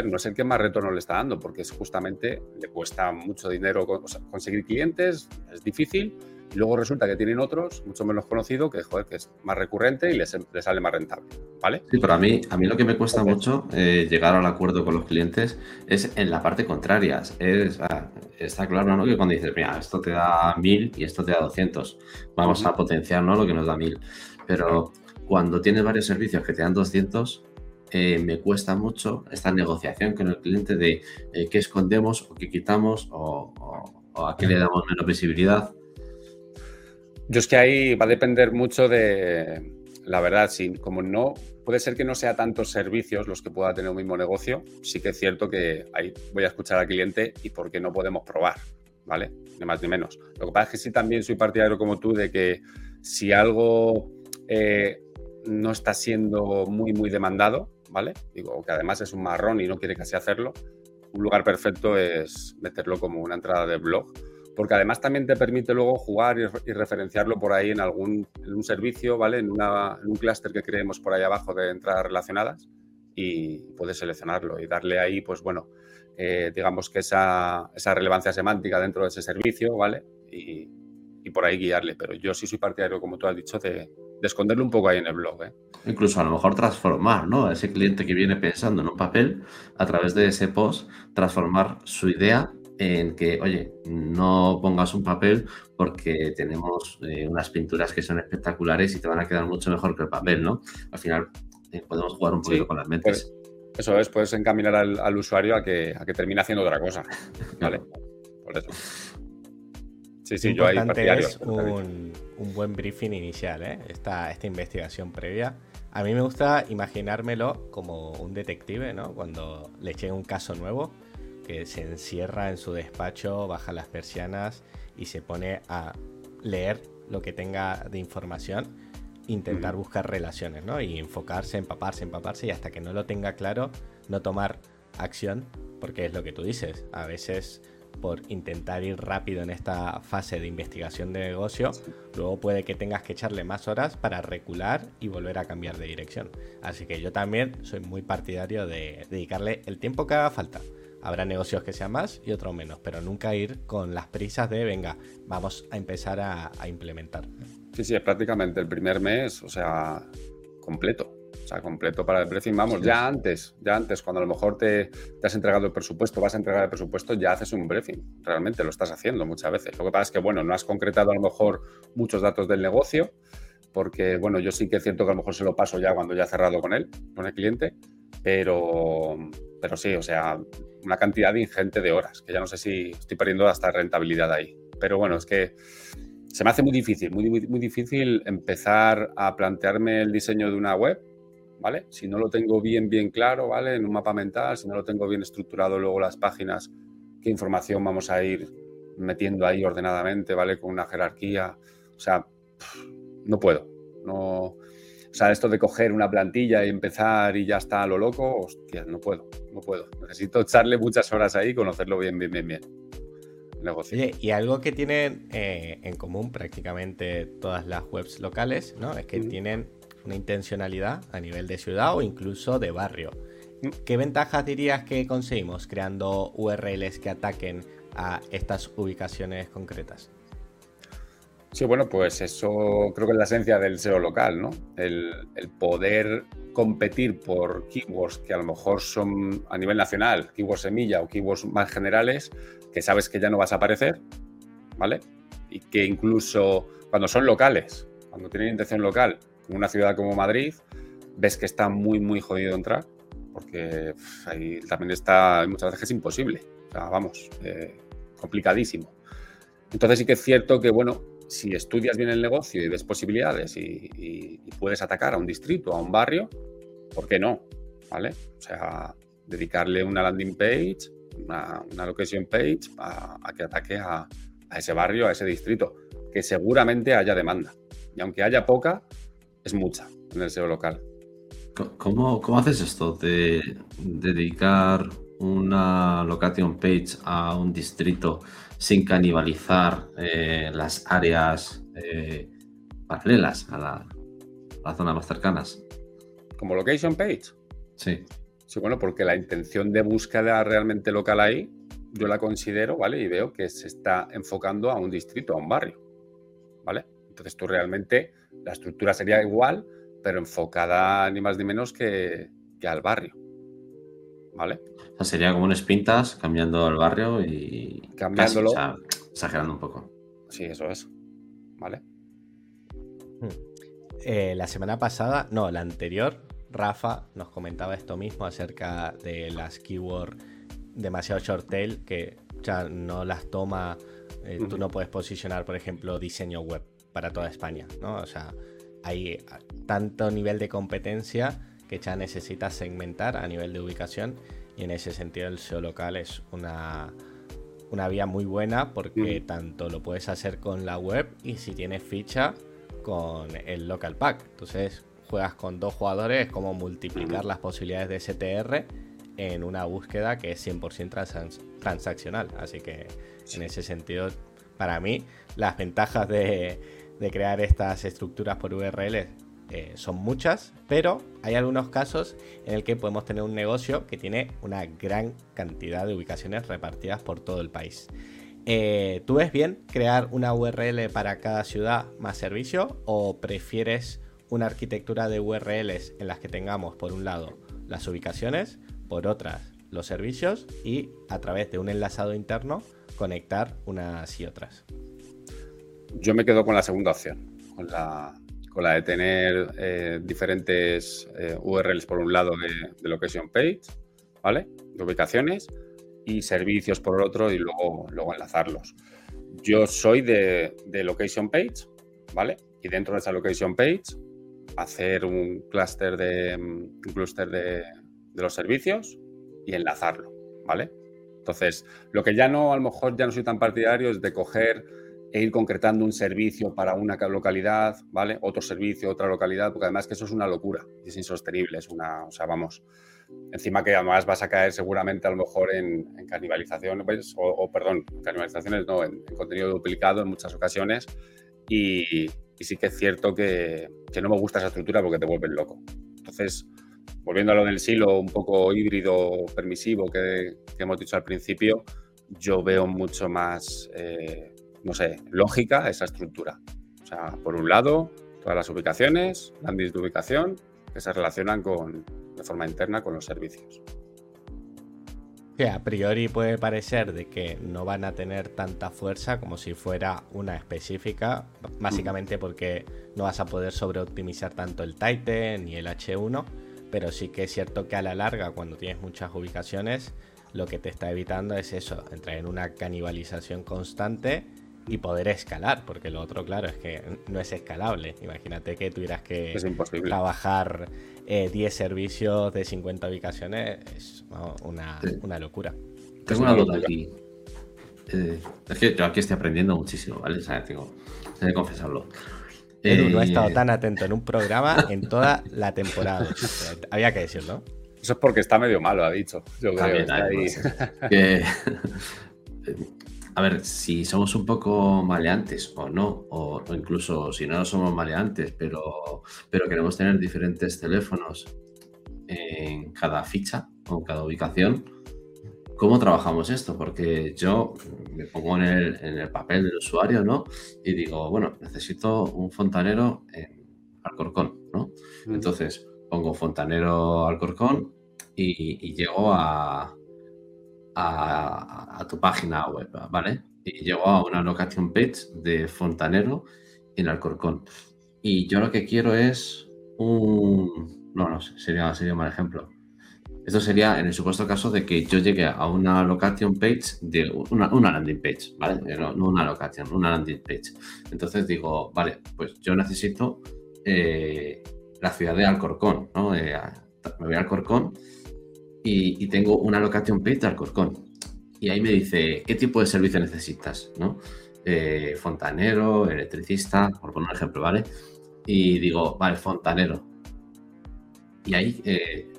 C: no es el que más retorno le está dando, porque es justamente le cuesta mucho dinero conseguir clientes, es difícil, y luego resulta que tienen otros, mucho menos conocido, que, joder, que es más recurrente y les, sale más rentable, ¿vale?
B: Sí, pero a mí, a mí lo que me cuesta mucho eh, llegar al acuerdo con los clientes es en la parte contraria. Es, ah, está claro, ¿no? Que cuando dices, mira, esto te da mil y esto te da 200, vamos a potenciar, ¿no? Lo que nos da mil. Pero cuando tienes varios servicios que te dan 200, eh, me cuesta mucho esta negociación con el cliente de eh, qué escondemos o qué quitamos o, a qué le damos menos visibilidad.
C: Yo es que ahí va a depender mucho de, la verdad, sí, como no, puede ser que no sea tantos servicios los que pueda tener un mismo negocio, sí que es cierto que ahí voy a escuchar al cliente y por qué no podemos probar, ¿vale? Ni más ni menos. Lo que pasa es que sí también soy partidario como tú de que si algo eh, no está siendo muy, muy demandado, ¿vale? Digo, que además es un marrón y no quiere casi hacerlo, un lugar perfecto es meterlo como una entrada de blog, porque además también te permite luego jugar y, referenciarlo por ahí en algún en un servicio, ¿vale? En, un clúster que creemos por ahí abajo de entradas relacionadas y puedes seleccionarlo y darle ahí, pues bueno, eh, digamos que esa, esa, relevancia semántica dentro de ese servicio, ¿vale? Y, y por ahí guiarle, pero yo sí soy partidario, como tú has dicho, de, de esconderlo un poco ahí en el blog. ¿eh?
B: Incluso a lo mejor transformar, ¿no? A ese cliente que viene pensando en un papel, a través de ese post, transformar su idea en que, oye, no pongas un papel porque tenemos eh, unas pinturas que son espectaculares y te van a quedar mucho mejor que el papel, ¿no? Al final eh, podemos jugar un poquito con las mentes.
C: Pues, eso es, puedes encaminar al, usuario a que, a que termine haciendo otra cosa. ¿Vale? Por eso.
A: Sí, sí, yo ahí es un, un, buen briefing inicial, ¿eh? esta, esta investigación previa. A mí me gusta imaginármelo como un detective, ¿no? Cuando le llega un caso nuevo, que se encierra en su despacho, baja las persianas y se pone a leer lo que tenga de información, intentar buscar relaciones, ¿no? Y enfocarse, empaparse, empaparse y hasta que no lo tenga claro, no tomar acción, porque es lo que tú dices. A veces por intentar ir rápido en esta fase de investigación de negocio, luego puede que tengas que echarle más horas para recular y volver a cambiar de dirección. Así que yo también soy muy partidario de dedicarle el tiempo que haga falta. Habrá negocios que sean más y otros menos, pero nunca ir con las prisas de, venga, vamos a empezar a, a implementar.
C: Sí, sí, es prácticamente el primer mes, o sea, completo completo para el briefing. Vamos, ya antes, ya antes, cuando a lo mejor te, has entregado el presupuesto, vas a entregar el presupuesto, ya haces un briefing. Realmente lo estás haciendo muchas veces. Lo que pasa es que, bueno, no has concretado a lo mejor muchos datos del negocio, porque, bueno, yo sí que es cierto que a lo mejor se lo paso ya cuando ya he cerrado con él, con el cliente, pero, pero sí, o sea, una cantidad ingente de horas, que ya no sé si estoy perdiendo hasta rentabilidad ahí. Pero bueno, es que se me hace muy difícil, muy, muy, muy difícil empezar a plantearme el diseño de una web ¿vale? Si no lo tengo bien, bien claro, ¿vale? En un mapa mental, si no lo tengo bien estructurado luego las páginas, qué información vamos a ir metiendo ahí ordenadamente, ¿vale? Con una jerarquía. O sea, no puedo. No, o sea, esto de coger una plantilla y empezar y ya está a lo loco, hostia, no puedo, no puedo. Necesito echarle muchas horas ahí y conocerlo bien, bien, bien, bien.
A: Negocio. Oye, y algo que tienen eh, en común prácticamente todas las webs locales, ¿no? Es que tienen una intencionalidad a nivel de ciudad o incluso de barrio. Mm. ¿Qué ventajas dirías que conseguimos creando URLs que ataquen a estas ubicaciones concretas?
C: Sí, bueno, pues eso creo que es la esencia del SEO local, ¿no? El, poder competir por keywords que a lo mejor son a nivel nacional, keywords semilla o keywords más generales, que sabes que ya no vas a aparecer, ¿vale? Y que incluso cuando son locales, cuando tienen intención local, una ciudad como Madrid, ves que está muy, muy jodido entrar, porque ahí también está, muchas veces es imposible, vamos, eh, complicadísimo. Entonces sí que es cierto que, bueno, si estudias bien el negocio y ves posibilidades y, puedes atacar a un distrito, a un barrio, ¿por qué no? ¿Vale? O sea, dedicarle una landing page, una, location page a, que ataque a, ese barrio, a ese distrito, que seguramente haya demanda. Y aunque haya poca, es mucha en el SEO local.
B: ¿Cómo, cómo haces esto de dedicar una location page a un distrito sin canibalizar eh, las áreas eh, paralelas a la, a zona más cercanas.
C: ¿Como location page?
B: Sí.
C: Sí, bueno, porque la intención de búsqueda realmente local ahí, yo la considero, ¿vale? Y veo que se está enfocando a un distrito, a un barrio, ¿vale? Entonces tú realmente, la estructura sería igual, pero enfocada ni más ni menos que, que al barrio, ¿vale?
B: sería como un Spintas cambiando el barrio y.
C: Cambiándolo.
B: exagerando un poco.
C: Sí, eso es. ¿Vale?
A: Hmm. Eh, la semana pasada, no, la anterior, Rafa nos comentaba esto mismo acerca de las keywords demasiado short tail que ya no las toma. Eh, tú no puedes posicionar, por ejemplo, diseño web para toda España, ¿no? O sea, hay tanto nivel de competencia que ya necesitas segmentar a nivel de ubicación y en ese sentido el SEO local es una, una vía muy buena porque tanto lo puedes hacer con la web y si tienes ficha con el local pack. Entonces juegas con dos jugadores, es como multiplicar las posibilidades de STR en una búsqueda que es 100% transaccional. Así que en ese sentido, para mí, las ventajas de, de crear estas estructuras por URL eh, son muchas, pero hay algunos casos en el que podemos tener un negocio que tiene una gran cantidad de ubicaciones repartidas por todo el país. Eh, ¿Tú ves bien crear una URL para cada ciudad más servicio o prefieres una arquitectura de URLs en las que tengamos por un lado las ubicaciones, por otras los servicios y a través de un enlazado interno conectar unas y otras?
C: Yo me quedo con la segunda opción, con la, con la de tener eh, diferentes eh, URLs por un lado de, location page, ¿vale? De ubicaciones y servicios por otro y luego, luego enlazarlos. Yo soy de, location page, ¿vale? Y dentro de esa location page hacer un clúster de, un de, de los servicios y enlazarlo, ¿vale? Entonces, lo que ya no, a lo mejor ya no soy tan partidario es de coger e ir concretando un servicio para una localidad, ¿vale? Otro servicio, otra localidad, porque además que eso es una locura, es insostenible, es una, o sea, vamos, encima que además vas a caer seguramente a lo mejor en, en canibalización, pues, o, perdón, canibalizaciones no, en, contenido duplicado en muchas ocasiones y, sí que es cierto que, no me gusta esa estructura porque te vuelves loco. Entonces, volviendo a lo del silo un poco híbrido, permisivo que, hemos dicho al principio, yo veo mucho más... Eh, no sé, lógica esa estructura. O sea, por un lado, todas las ubicaciones, landings de ubicación, que se relacionan con, de forma interna con los servicios.
A: Que a priori puede parecer de que no van a tener tanta fuerza como si fuera una específica, básicamente porque no vas a poder sobreoptimizar tanto el Titan ni el H1, pero sí que es cierto que a la larga, cuando tienes muchas ubicaciones, lo que te está evitando es eso, entrar en una canibalización constante y poder escalar, porque lo otro, claro, es que no es escalable. Imagínate que tuvieras que trabajar 10 eh, servicios de 50 ubicaciones, es una, locura.
B: Tengo una duda aquí. eh, es que yo aquí estoy aprendiendo muchísimo, ¿vale? O sea, tengo, que confesarlo.
A: Edu no ha estado tan atento en un programa en toda la temporada. Había que decirlo.
C: Eso es porque está medio malo, ha dicho. Yo creo, que,
B: a ver, si somos un poco maleantes o no, o, incluso si no somos maleantes, pero, pero queremos tener diferentes teléfonos en cada ficha o en cada ubicación, ¿cómo trabajamos esto? Porque yo me pongo en el, papel del usuario, ¿no? Y digo, bueno, necesito un fontanero en Alcorcón, ¿no? Mm. Entonces pongo fontanero Alcorcón y, y llego a, a, tu página web, ¿vale? Y llego a una location page de Fontanero en Alcorcón. Y yo lo que quiero es un... No, no, sería, sería un mal ejemplo. Esto sería en el supuesto caso de que yo llegue a una location page de una, landing page, ¿vale? No, una location, una landing page. Entonces digo, vale, pues yo necesito eh, la ciudad de Alcorcón, ¿no? Eh, me voy a Alcorcón y, tengo una location page de Alcorcón. Y ahí me dice, ¿qué tipo de servicio necesitas? ¿no? Eh, fontanero, electricista, por poner un ejemplo, ¿vale? Y digo, vale, fontanero. Y ahí, eh,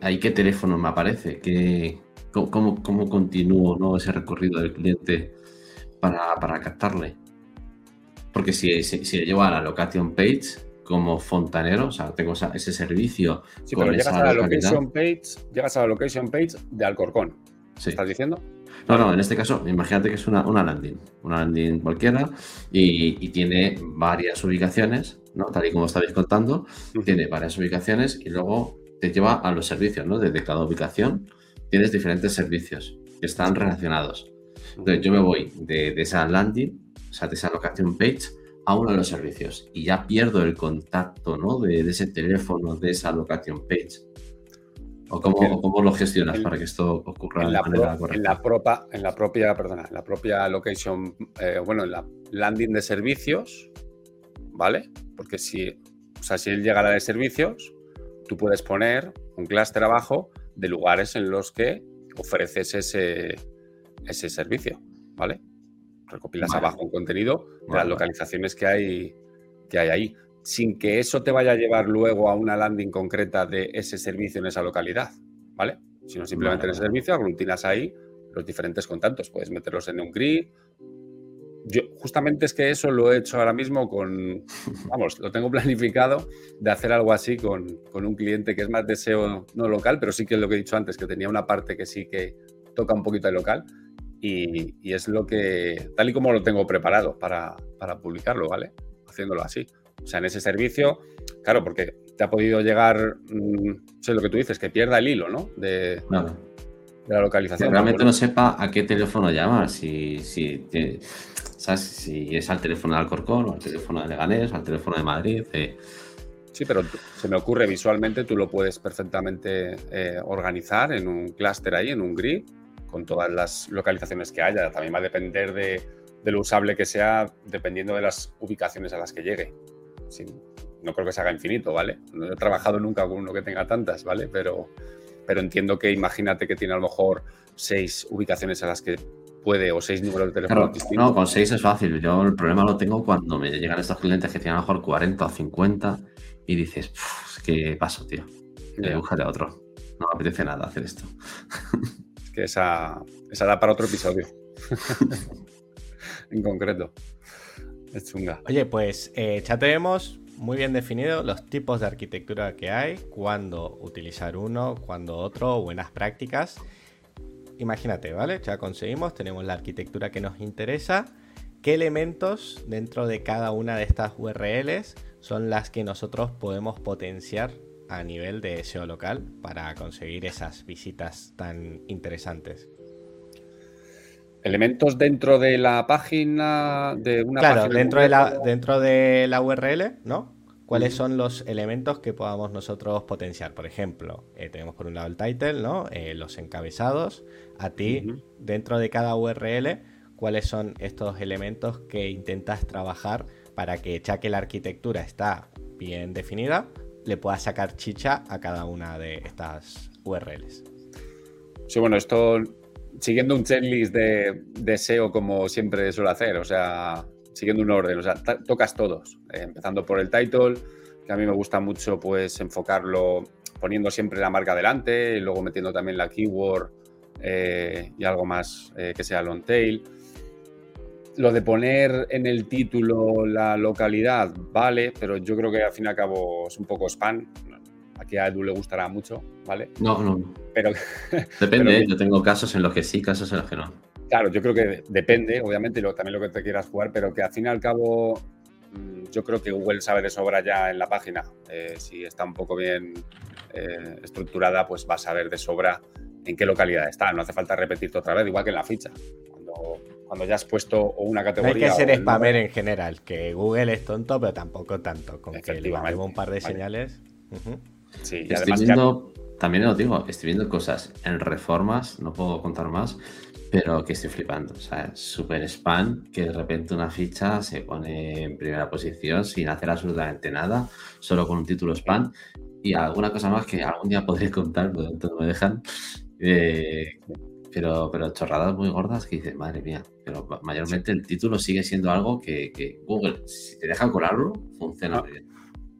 B: ahí ¿qué teléfono me aparece? ¿Qué, cómo, cómo, continúo ¿no? ese recorrido del cliente para, para captarle? Porque si, si, si llevo a la location page, como fontanero, o sea, tengo ese servicio.
C: Sí, pero llegas a la location page, llegas a la location page de Alcorcón. ¿Estás diciendo?
B: No, no, en este caso, imagínate que es una, una landing, una landing cualquiera y, tiene varias ubicaciones, ¿no? Tal y como estabais contando, tiene varias ubicaciones y luego te lleva a los servicios, ¿no? Desde cada ubicación tienes diferentes servicios que están relacionados. Entonces, yo me voy de, de esa landing, o sea, de esa location page, a uno de los servicios y ya pierdo el contacto ¿no? de, ese teléfono, de esa location page. ¿O cómo, lo gestionas para que esto ocurra
C: en la, manera correcta? En la, propia, en la propia, perdona, en la propia location, eh, bueno, en la landing de servicios, ¿vale? Porque si, o sea, si él llegara de servicios, tú puedes poner un clúster abajo de lugares en los que ofreces ese, ese servicio, ¿vale? Recopilas abajo un contenido de las localizaciones que hay, que hay ahí, sin que eso te vaya a llevar luego a una landing concreta de ese servicio en esa localidad, ¿vale? Sino simplemente en ese servicio aglutinas ahí los diferentes contactos, puedes meterlos en un grid. Yo justamente es que eso lo he hecho ahora mismo con, vamos, lo tengo planificado de hacer algo así con, con un cliente que es más deseo no local, pero sí que es lo que he dicho antes, que tenía una parte que sí que toca un poquito de local y, es lo que, tal y como lo tengo preparado para, publicarlo, ¿vale? Haciéndolo así. O sea, en ese servicio, claro, porque te ha podido llegar, mm, sé lo que tú dices, que pierda el hilo, ¿no? De, la localización.
B: realmente no sepa a qué teléfono llamar, si, si, ¿sabes? si es al teléfono de Alcorcón, o al teléfono de Leganés, o al teléfono de Madrid.
C: Sí, pero se me ocurre visualmente, tú lo puedes perfectamente eh, organizar en un clúster ahí, en un grid, con todas las localizaciones que haya. También va a depender de, lo usable que sea, dependiendo de las ubicaciones a las que llegue. no creo que se haga infinito, ¿vale? No he trabajado nunca con uno que tenga tantas, ¿vale? Pero, pero entiendo que imagínate que tiene a lo mejor seis ubicaciones a las que puede o seis números de teléfono distintos.
B: No, con seis es fácil. Yo el problema lo tengo cuando me llegan estos clientes que tienen a lo mejor 40 o 50 y dices, ¿qué paso, tío? Yeah. Búscate a otro. No me apetece nada hacer esto.
C: que esa, esa da para otro episodio. en concreto. Es chunga.
A: Oye, pues eh, ya tenemos muy bien definido los tipos de arquitectura que hay, cuándo utilizar uno, cuándo otro, buenas prácticas. Imagínate, ¿vale? Ya conseguimos, tenemos la arquitectura que nos interesa. ¿Qué elementos dentro de cada una de estas URLs son las que nosotros podemos potenciar a nivel de SEO local para conseguir esas visitas tan interesantes.
C: Elementos dentro de la página de una
A: claro, dentro de la dentro de la URL, ¿no? ¿Cuáles son los elementos que podamos nosotros potenciar? Por ejemplo, eh, tenemos por un lado el title, ¿no? Eh, los encabezados. A ti, dentro de cada URL, ¿cuáles son estos elementos que intentas trabajar para que, ya que la arquitectura está bien definida, le pueda sacar chicha a cada una de estas URLs.
C: Sí, bueno, esto siguiendo un checklist de, de SEO como siempre suelo hacer, o sea, siguiendo un orden, o sea, tocas todos, eh, empezando por el title, que a mí me gusta mucho pues enfocarlo poniendo siempre la marca delante y luego metiendo también la keyword eh, y algo más eh, que sea long tail. Lo de poner en el título la localidad, vale, pero yo creo que al fin y al cabo es un poco spam. Aquí a Edu le gustará mucho, ¿vale?
B: No, no.
C: Pero,
B: Depende, ¿eh? yo tengo casos en los que sí, casos en los que no.
C: Claro, yo creo que depende, obviamente, lo, también lo que te quieras jugar, pero que al fin y al cabo mm, yo creo que Google sabe de sobra ya en la página. si está un poco bien estructurada, pues va a saber de sobra en qué localidad está. No hace falta repetirte otra vez, igual que en la ficha. Cuando, cuando ya has puesto una categoría.
A: hay que ser spammer en general, que Google es tonto, pero tampoco tanto. Con que le un par de señales.
B: Sí, y estoy viendo, también os digo, estoy viendo cosas en reformas, no puedo contar más, pero que estoy flipando. O sea, súper spam, que de repente una ficha se pone en primera posición sin hacer absolutamente nada, solo con un título spam. Y alguna cosa más que algún día podré contar, pero no me dejan, eh, pero, pero chorradas muy gordas que dices, madre mía, pero mayormente el título sigue siendo algo que, Google, si te dejan colarlo, funciona muy bien.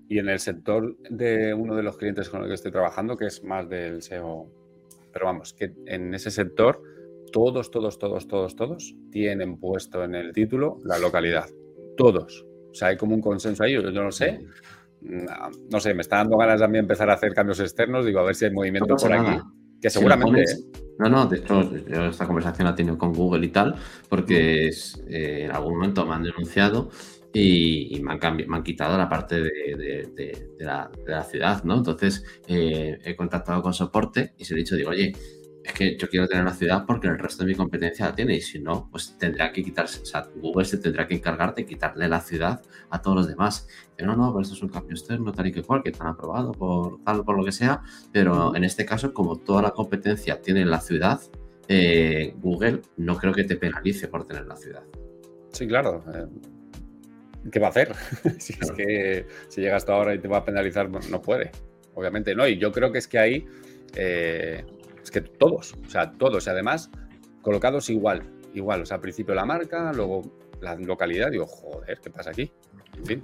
C: Y en el sector de uno de los clientes con el que estoy trabajando, que es más del SEO, pero vamos, que en ese sector todos, todos, todos, todos, todos tienen puesto en el título la localidad. Todos. O sea, hay como un consenso ahí, yo no lo sé. Mm, no sé, me está dando ganas también empezar a hacer cambios externos, digo, a ver si hay movimiento por aquí. Que seguramente.
B: no, no, de hecho, yo esta conversación la he tenido con Google y tal, porque eh, en algún momento me han denunciado y, me, han me, han quitado la parte de, la, ciudad, ¿no? Entonces eh, he contactado con soporte y se he dicho, digo, oye, es que yo quiero tener la ciudad porque el resto de mi competencia la tiene y si no, pues tendrá que quitarse, o sea, Google se tendrá que encargar de quitarle la ciudad a todos los demás. Pero no, no, pero esto es un cambio externo, tal y que cual, que están aprobado por tal, por lo que sea, pero en este caso, como toda la competencia tiene la ciudad, eh, Google no creo que te penalice por tener la ciudad.
C: Sí, claro. Eh, ¿Qué va a hacer? si es que si llega hasta ahora y te va a penalizar, no puede. Obviamente no. Y yo creo que es que ahí eh, es que todos, o sea, todos, y además colocados igual, igual, o sea, al principio la marca, luego la localidad, digo, joder, ¿qué pasa aquí? En fin,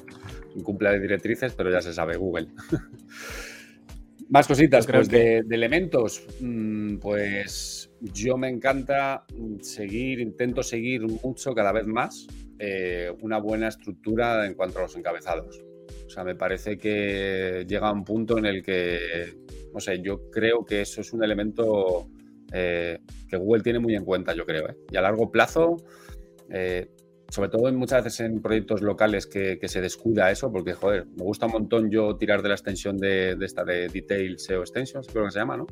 C: incumple de directrices, pero ya se sabe, Google. Más cositas, pues de, elementos, mm, pues yo me encanta seguir, intento seguir mucho, cada vez más, eh, una buena estructura en cuanto a los encabezados. O sea, me parece que llega a un punto en el que no sé, yo creo que eso es un elemento eh, que Google tiene muy en cuenta, yo creo. ¿eh? Y a largo plazo, eh, sobre todo en muchas veces en proyectos locales que, se descuida eso, porque, joder, me gusta un montón yo tirar de la extensión de, esta de Detail SEO Extensions, creo que se llama, ¿no?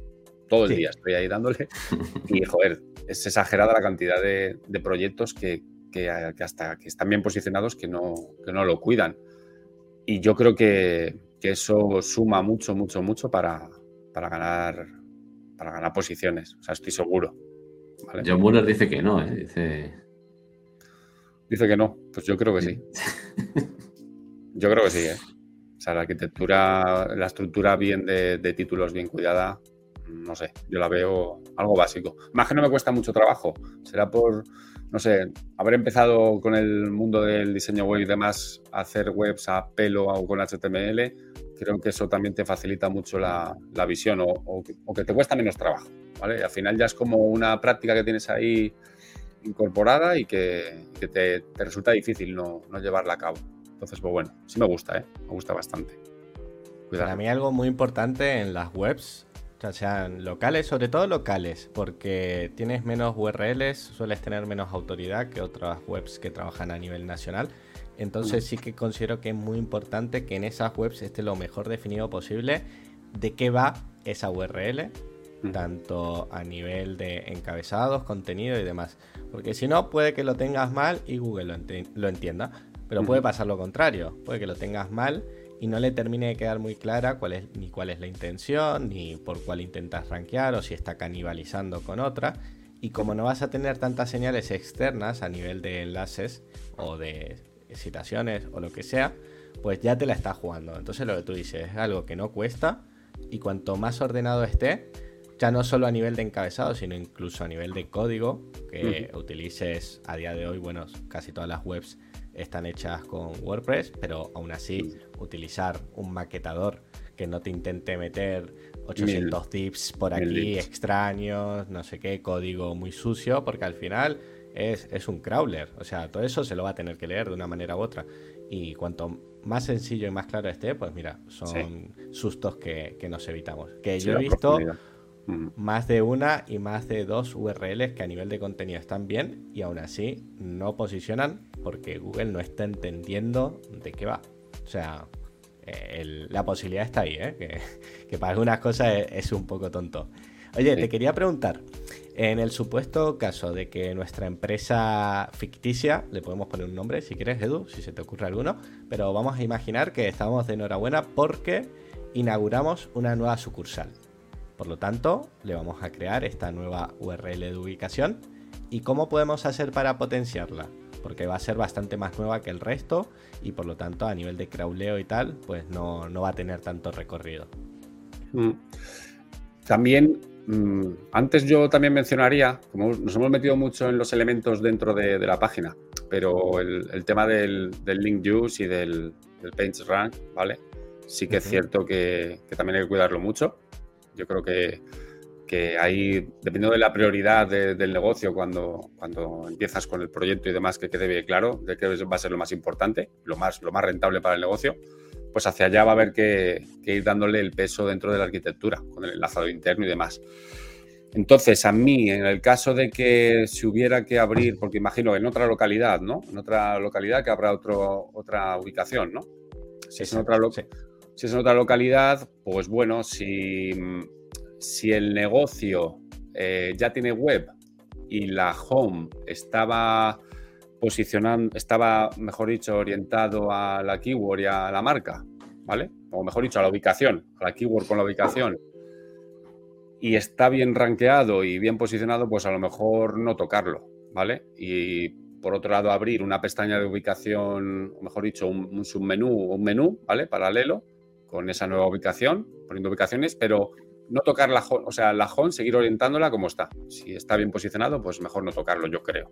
C: Todo el día estoy ahí dándole. Y, joder, es exagerada la cantidad de, proyectos que, hasta que están bien posicionados que no, que no lo cuidan. Y yo creo que, que eso suma mucho, mucho, mucho para, para ganar, para ganar posiciones. O sea, estoy seguro.
B: John Muller dice que no, ¿eh? dice...
C: dice que no. Pues yo creo que sí. yo creo que sí, ¿eh? O sea, la arquitectura, la estructura bien de, títulos bien cuidada, no sé, yo la veo algo básico. Más que no me cuesta mucho trabajo. Será por, no sé, haber empezado con el mundo del diseño web y demás, hacer webs a pelo o con HTML, creo que eso también te facilita mucho la, visión o, que te cuesta menos trabajo, ¿vale? al final ya es como una práctica que tienes ahí incorporada y que, te, resulta difícil no, llevarla a cabo. Entonces, pues bueno, sí me gusta, ¿eh? Me gusta bastante.
A: Para mí algo muy importante en las webs, ya sean locales, sobre todo locales, porque tienes menos URLs, sueles tener menos autoridad que otras webs que trabajan a nivel nacional. Entonces sí que considero que es muy importante que en esas webs esté lo mejor definido posible de qué va esa URL, tanto a nivel de encabezados, contenido y demás. Porque si no, puede que lo tengas mal y Google lo, entienda. Pero puede pasar lo contrario, puede que lo tengas mal y no le termine de quedar muy clara cuál es, ni cuál es la intención, ni por cuál intentas rankear o si está canibalizando con otra. Y como no vas a tener tantas señales externas a nivel de enlaces o de citaciones o lo que sea, pues ya te la está jugando. Entonces lo que tú dices es algo que no cuesta y cuanto más ordenado esté, ya no solo a nivel de encabezado, sino incluso a nivel de código que utilices a día de hoy. Bueno, casi todas las webs están hechas con WordPress, pero aún así utilizar un maquetador que no te intente meter 800 tips por aquí extraños, no sé qué, código muy sucio, porque al final es, es, un crawler. O sea, todo eso se lo va a tener que leer de una manera u otra. Y cuanto más sencillo y más claro esté, pues mira, son sustos que, nos evitamos. Que yo he visto más de una y más de dos URLs que a nivel de contenido están bien y aún así no posicionan porque Google no está entendiendo de qué va. O sea, eh, la posibilidad está ahí, ¿eh? que, para algunas cosas es, un poco tonto. Oye, te quería preguntar, en el supuesto caso de que nuestra empresa ficticia, le podemos poner un nombre si quieres, Edu, si se te ocurre alguno, pero vamos a imaginar que estamos de enhorabuena porque inauguramos una nueva sucursal. Por lo tanto, le vamos a crear esta nueva URL de ubicación. ¿Y cómo podemos hacer para potenciarla? Porque va a ser bastante más nueva que el resto y por lo tanto a nivel de crawleo y tal, pues no, va a tener tanto recorrido.
C: Mm. También, antes yo también mencionaría, como nos hemos metido mucho en los elementos dentro de, la página, pero el, tema del, link use y del, page rank, ¿vale? Sí que es cierto que, que también hay que cuidarlo mucho. Yo creo que, que ahí, dependiendo de la prioridad del negocio, cuando, cuando empiezas con el proyecto y demás, que quede bien claro de qué va a ser lo más importante, lo más, lo más rentable para el negocio, pues hacia allá va a haber que, ir dándole el peso dentro de la arquitectura, con el enlazado interno y demás. Entonces, a mí, en el caso de que se hubiera que abrir, porque imagino en otra localidad, ¿no? En otra localidad que habrá otro, otra ubicación, ¿no? Si es en otra, si es en otra localidad, pues bueno, si, si el negocio eh, ya tiene web y la home estaba posicionando, estaba, mejor dicho, orientado a la keyword y a la marca, ¿vale? O mejor dicho, a la ubicación, a la keyword con la ubicación, y está bien rankeado y bien posicionado, pues a lo mejor no tocarlo, ¿vale? Y por otro lado, abrir una pestaña de ubicación, o mejor dicho, un, submenú o un menú, ¿vale? Paralelo, con esa nueva ubicación, poniendo ubicaciones, pero no tocar la home, o sea, la home, seguir orientándola como está. Si está bien posicionado, pues mejor no tocarlo, yo creo,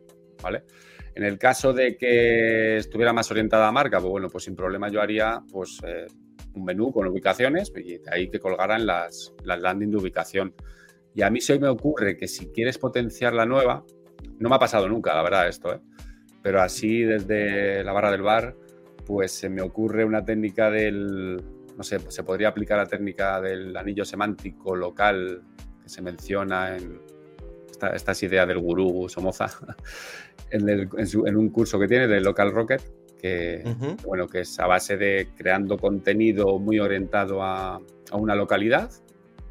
C: En el caso de que estuviera más orientada a marca, pues bueno, pues sin problema yo haría pues eh, un menú con ubicaciones y ahí que colgaran las, las landing de ubicación. Y a mí se me ocurre que si quieres potenciar la nueva, no me ha pasado nunca, la verdad, esto, ¿eh? pero así desde la barra del bar, pues se me ocurre una técnica del, no sé, se podría aplicar la técnica del anillo semántico local que se menciona en esta, estas ideas del gurú Somoza en, un curso que tiene de Local Rocket, que, bueno, que es a base de creando contenido muy orientado a, una localidad,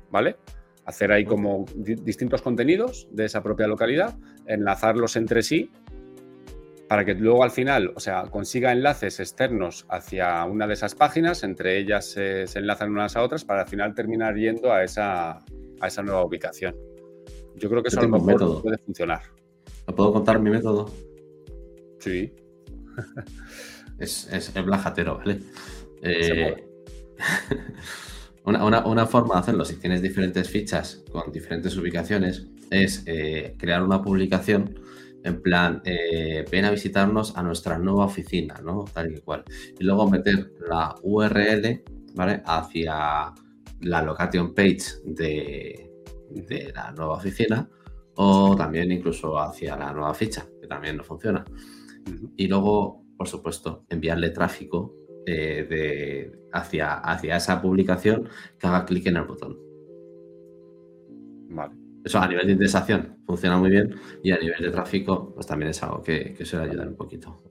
C: ¿vale? Hacer ahí como distintos contenidos de esa propia localidad, enlazarlos entre sí para que luego al final, o sea, consiga enlaces externos hacia una de esas páginas, entre ellas se, enlazan unas a otras para al final terminar yendo a esa, a esa nueva ubicación. Yo creo que eso a lo mejor puede funcionar.
B: ¿Me puedo contar mi método?
C: Sí.
B: es, es, blajatero, ¿vale? Eh, una, una, forma de hacerlo, si tienes diferentes fichas con diferentes ubicaciones, es eh, crear una publicación en plan, eh, ven a visitarnos a nuestra nueva oficina, ¿no? Tal y cual. Y luego meter la URL, ¿vale? Hacia la location page de, la nueva oficina o también incluso hacia la nueva ficha, que también no funciona. Y luego, por supuesto, enviarle tráfico eh, de, hacia, hacia esa publicación que haga clic en el botón.
C: Vale.
B: Eso a nivel de indexación funciona muy bien y a nivel de tráfico pues también es algo que, que suele ayudar un poquito.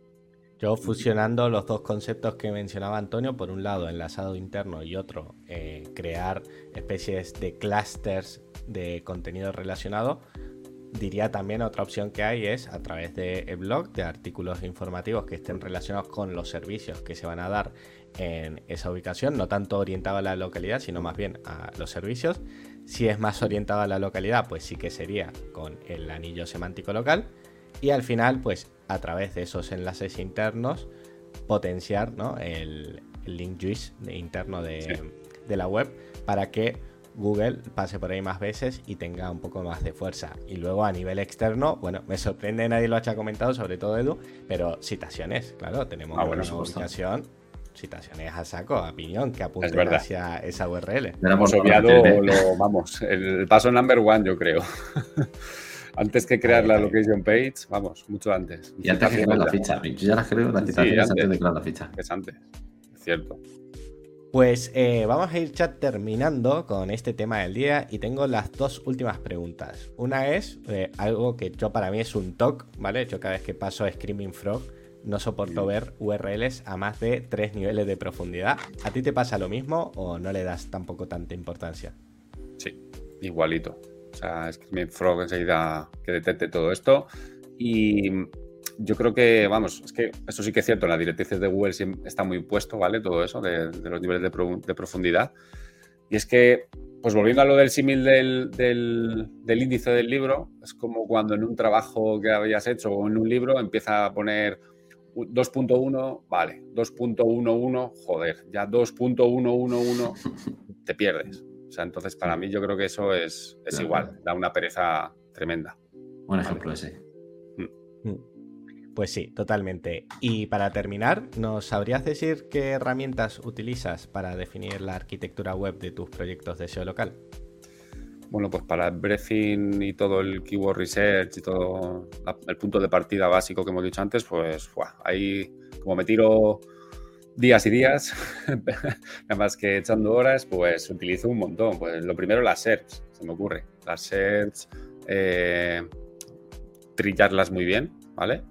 A: Yo fusionando los dos conceptos que mencionaba Antonio, por un lado enlazado interno y otro eh, crear especies de clusters de contenido relacionado, diría también otra opción que hay es a través de blog, de artículos informativos que estén relacionados con los servicios que se van a dar en esa ubicación, no tanto orientado a la localidad, sino más bien a los servicios. Si es más orientado a la localidad, pues sí que sería con el anillo semántico local. Y al final, pues a través de esos enlaces internos, potenciar el, link juice interno de, la web para que Google pase por ahí más veces y tenga un poco más de fuerza. Y luego a nivel externo, bueno, me sorprende, nadie lo haya comentado, sobre todo Edu, pero citaciones, claro, tenemos
B: Ah,
A: una
B: bueno,
A: ubicación, citaciones a saco, a piñón, que apunten hacia esa URL.
C: Hemos
B: Tenemos
C: obviado lo, vamos, el paso number one, yo creo. antes que crear
A: Ahí,
C: la
A: ahí.
C: location page, vamos, mucho antes.
B: Y antes que crear la ficha. Yo ya las creo las
C: Sí,
B: citaciones
C: antes.
B: antes de crear la ficha.
C: Es antes, es cierto.
A: Pues eh, vamos a ir chat terminando con este tema del día y tengo las dos últimas preguntas. Una es eh, algo que yo para mí es un TOC, ¿vale? Yo cada vez que paso Screaming Frog no soporto ver URLs a más de tres niveles de profundidad. ¿A ti te pasa lo mismo o no le das tampoco tanta importancia?
C: Sí, igualito. O sea, Screaming Frog enseguida que detecte todo esto. Y yo creo que, vamos, es que eso sí que es cierto, en las directrices de Google está muy puesto, ¿vale? Todo eso de, de los niveles de, pro- de profundidad. Y es que, pues volviendo a lo del símil del, del- del índice del libro, es como cuando en un trabajo que habías hecho o en un libro empieza a poner u- 2.1, vale, 2.11, joder, ya 2.111 te pierdes. O sea, entonces para mí yo creo que eso es, es
B: Claro.
C: igual, da una pereza tremenda.
B: Buen ejemplo ese.
A: Pues sí, totalmente. Y para terminar, ¿nos sabrías decir qué herramientas utilizas para definir la arquitectura web de tus proyectos de SEO local?
C: Bueno, pues para el briefing y todo el keyword research y todo el punto de partida básico que hemos dicho antes, pues ahí como me tiro días y días, nada más que echando horas, pues utilizo un montón. Pues lo primero las SERPs, se me ocurre. Las SERPs, eh, trillarlas muy bien, ¿vale?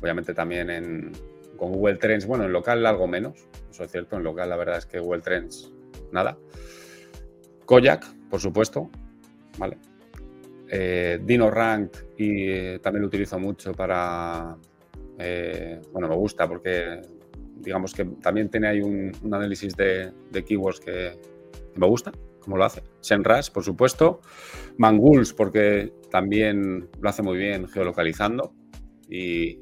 C: Obviamente también en, con Google Trends, bueno, en local algo menos, eso es cierto, en local la verdad es que Google Trends, nada. Koyak, por supuesto, ¿vale? Eh, Dino Rank y eh, también lo utilizo mucho para, eh, bueno, me gusta porque digamos que también tiene ahí un, análisis de, keywords que, me gusta, como lo hace. SEMrush, por supuesto. Mangools, porque también lo hace muy bien geolocalizando. Y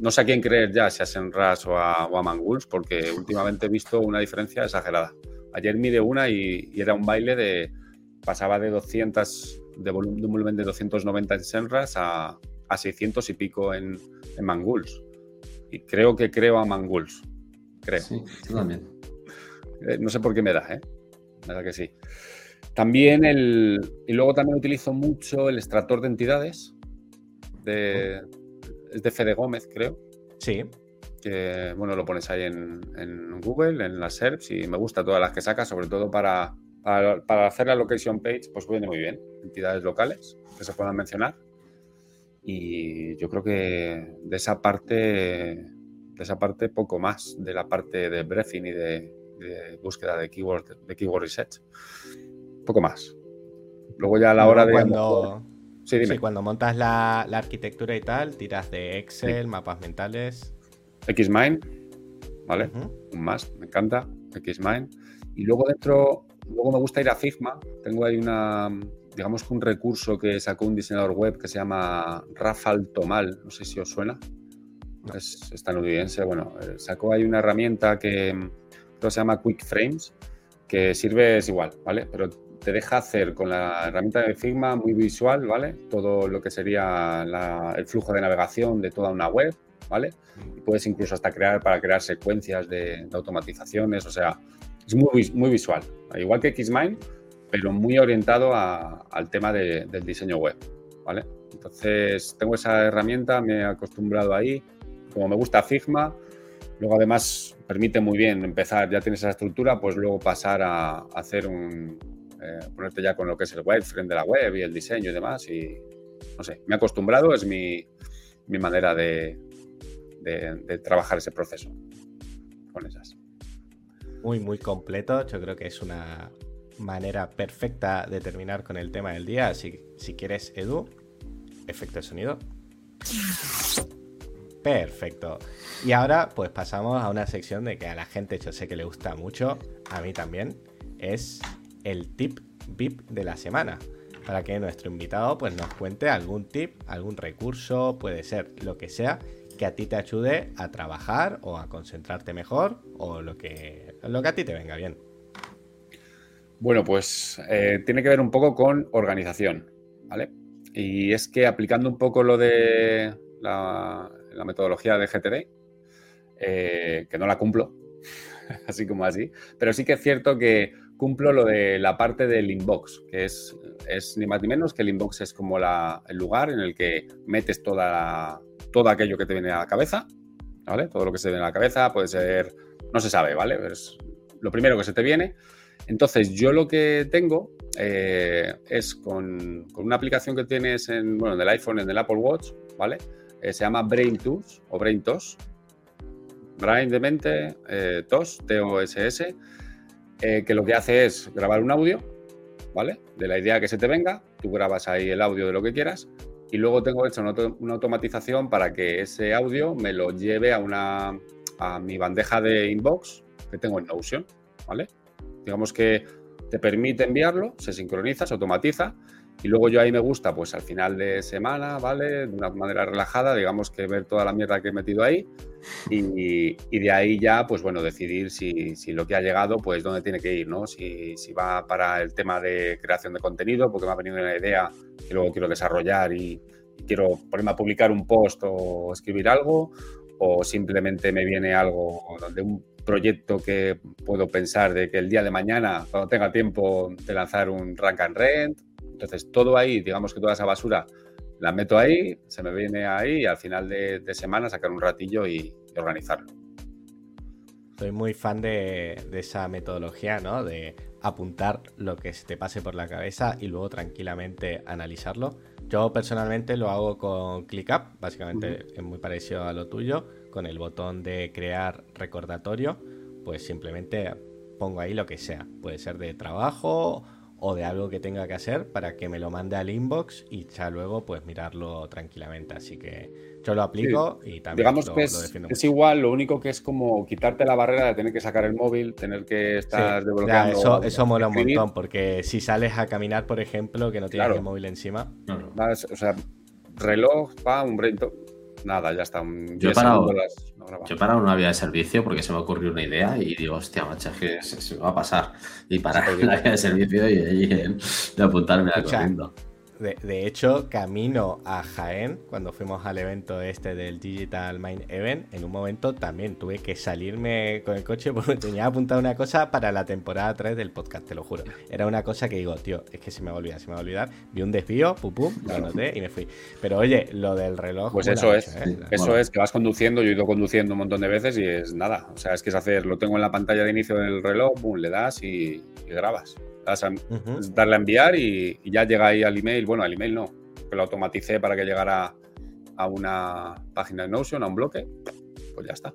C: no sé a quién creer ya, si a SEMrush o a, o a Mangools, porque últimamente he visto una diferencia exagerada. Ayer mide una y, y era un baile de. pasaba de 200, de, volum- de un volumen de 290 en SEMrush a, a 600 y pico en, en Mangools. Y creo que creo a Mangools. Creo.
B: Sí, yo también.
C: Eh, No sé por qué me da, ¿eh? Me da que sí. También el. Y luego también utilizo mucho el extractor de entidades. De, es de Fede Gómez, creo.
A: Sí,
C: Que bueno, lo pones ahí en, en Google, en las SERPs, y me gusta todas las que saca, sobre todo para, para, para hacer la location page, pues viene muy bien. Entidades locales que se puedan mencionar. Y yo creo que de esa parte, de esa parte poco más, de la parte de briefing y de, de búsqueda de keyword, de keyword research. Poco más. Luego ya a la hora de...
A: cuando,
C: Sí, dime.
A: sí, cuando montas la, la arquitectura y tal, tiras de Excel, mapas mentales.
C: Xmind, ¿vale? Un más, me encanta, Xmind. Y luego dentro, luego me gusta ir a Figma. Tengo ahí una, digamos que un recurso que sacó un diseñador web que se llama Rafael Tomal, no sé si os suena. Es estadounidense, bueno, eh, sacó ahí una herramienta que creo que se llama Quick Frames, que sirve es igual, ¿vale? Pero te deja hacer con la herramienta de Figma muy visual, ¿vale? Todo lo que sería el flujo de navegación de toda una web, ¿vale? Y puedes incluso hasta crear para crear secuencias de, de automatizaciones, o sea, es muy, vis- muy visual, igual que Xmind, pero muy orientado a- al tema de- del diseño web, ¿vale? Entonces, tengo esa herramienta, me he acostumbrado ahí, como me gusta Figma, luego además permite muy bien empezar, ya tienes esa estructura, pues luego pasar a hacer un, eh, ponerte ya con lo que es el wireframe de la web y el diseño y demás, y no sé, me he acostumbrado, es mi, mi manera de, de- trabajar ese proceso con esas.
A: Muy, muy completo. Yo creo que es una manera perfecta de terminar con el tema del día. Así si quieres, Edu, efecto de sonido. Perfecto. Y ahora, pues pasamos a una sección de que a la gente yo sé que le gusta mucho, a mí también. Es el tip VIP de la semana. Para que nuestro invitado pues nos cuente algún tip, algún recurso, puede ser lo que sea, que a ti te ayude a trabajar o a concentrarte mejor o lo que, lo que a ti te venga bien.
C: Bueno, pues eh, tiene que ver un poco con organización, ¿vale? Y es que aplicando un poco lo de la, metodología de GTD, eh, que no la cumplo, así como así, pero sí que es cierto que cumplo lo de la parte del inbox, que es, es ni más ni menos que el inbox es como el lugar en el que metes toda todo aquello que te viene a la cabeza, ¿vale? Todo lo que se viene a la cabeza puede ser, no se sabe, ¿vale? Es lo primero que se te viene. Entonces, yo lo que tengo eh, es con, una aplicación que tienes en, bueno, en el iPhone, en el Apple Watch, ¿vale? Eh, se llama Brain Tools o Brain Tos. Brain de mente, eh, TOS, T-O-S-S, que lo que hace es grabar un audio, ¿vale? De la idea que se te venga, tú grabas ahí el audio de lo que quieras y luego tengo hecho una, automatización para que ese audio me lo lleve a, una, a mi bandeja de inbox que tengo en Notion, ¿vale? Digamos que te permite enviarlo, se sincroniza, se automatiza y luego yo ahí me gusta, pues al final de semana, ¿vale? De una manera relajada, digamos que ver toda la mierda que he metido ahí y, de ahí ya, pues bueno, decidir si, lo que ha llegado, pues dónde tiene que ir, ¿no? Si, si, va para el tema de creación de contenido, porque me ha venido una idea que luego quiero desarrollar y, quiero ponerme a publicar un post o escribir algo, o simplemente me viene algo donde un proyecto que puedo pensar de que el día de mañana, cuando tenga tiempo de lanzar un rank and rent, entonces, todo ahí, digamos que toda esa basura la meto ahí, se me viene ahí y al final de, semana sacar un ratillo y, organizarlo.
A: Soy muy fan de, esa metodología, ¿no? De apuntar lo que se te pase por la cabeza y luego tranquilamente analizarlo. Yo personalmente lo hago con ClickUp, básicamente es muy parecido a lo tuyo, con el botón de crear recordatorio, pues simplemente pongo ahí lo que sea. Puede ser de trabajo o de algo que tenga que hacer para que me lo mande al inbox y ya luego pues mirarlo tranquilamente. Así que yo lo aplico y también
C: digamos que es, es, igual, lo único que es como quitarte la barrera de tener que sacar el móvil, tener que estar desbloqueando.
A: eso, eso mola un montón, porque si sales a caminar, por ejemplo, que no tienes el móvil encima.
C: o sea, reloj, pa, un brain nada, ya está.
B: yo, he parado, yo parado una vía de servicio porque se me ocurrió una idea y digo, hostia, macho, que se, me va a pasar. Y parar la vía de servicio y, y, apuntarme a corriendo.
A: De, hecho, camino a Jaén, cuando fuimos al evento este del Digital Mind Event, en un momento también tuve que salirme con el coche porque tenía apuntado una cosa para la temporada 3 del podcast, te lo juro. Era una cosa que digo, tío, es que se me va a olvidar, se me va a olvidar. Vi un desvío, pum, pum, lo anoté y me fui. Pero oye, lo del reloj.
C: Pues eso es, ¿eh? eso es, que vas conduciendo, yo he ido conduciendo un montón de veces y es nada. O sea, es que es hacer, lo tengo en la pantalla de inicio del reloj, pum, le das y grabas darle a enviar y, ya llega ahí al email. Bueno, al email no, que lo automaticé para que llegara a una página de Notion, a un bloque. Pues ya está.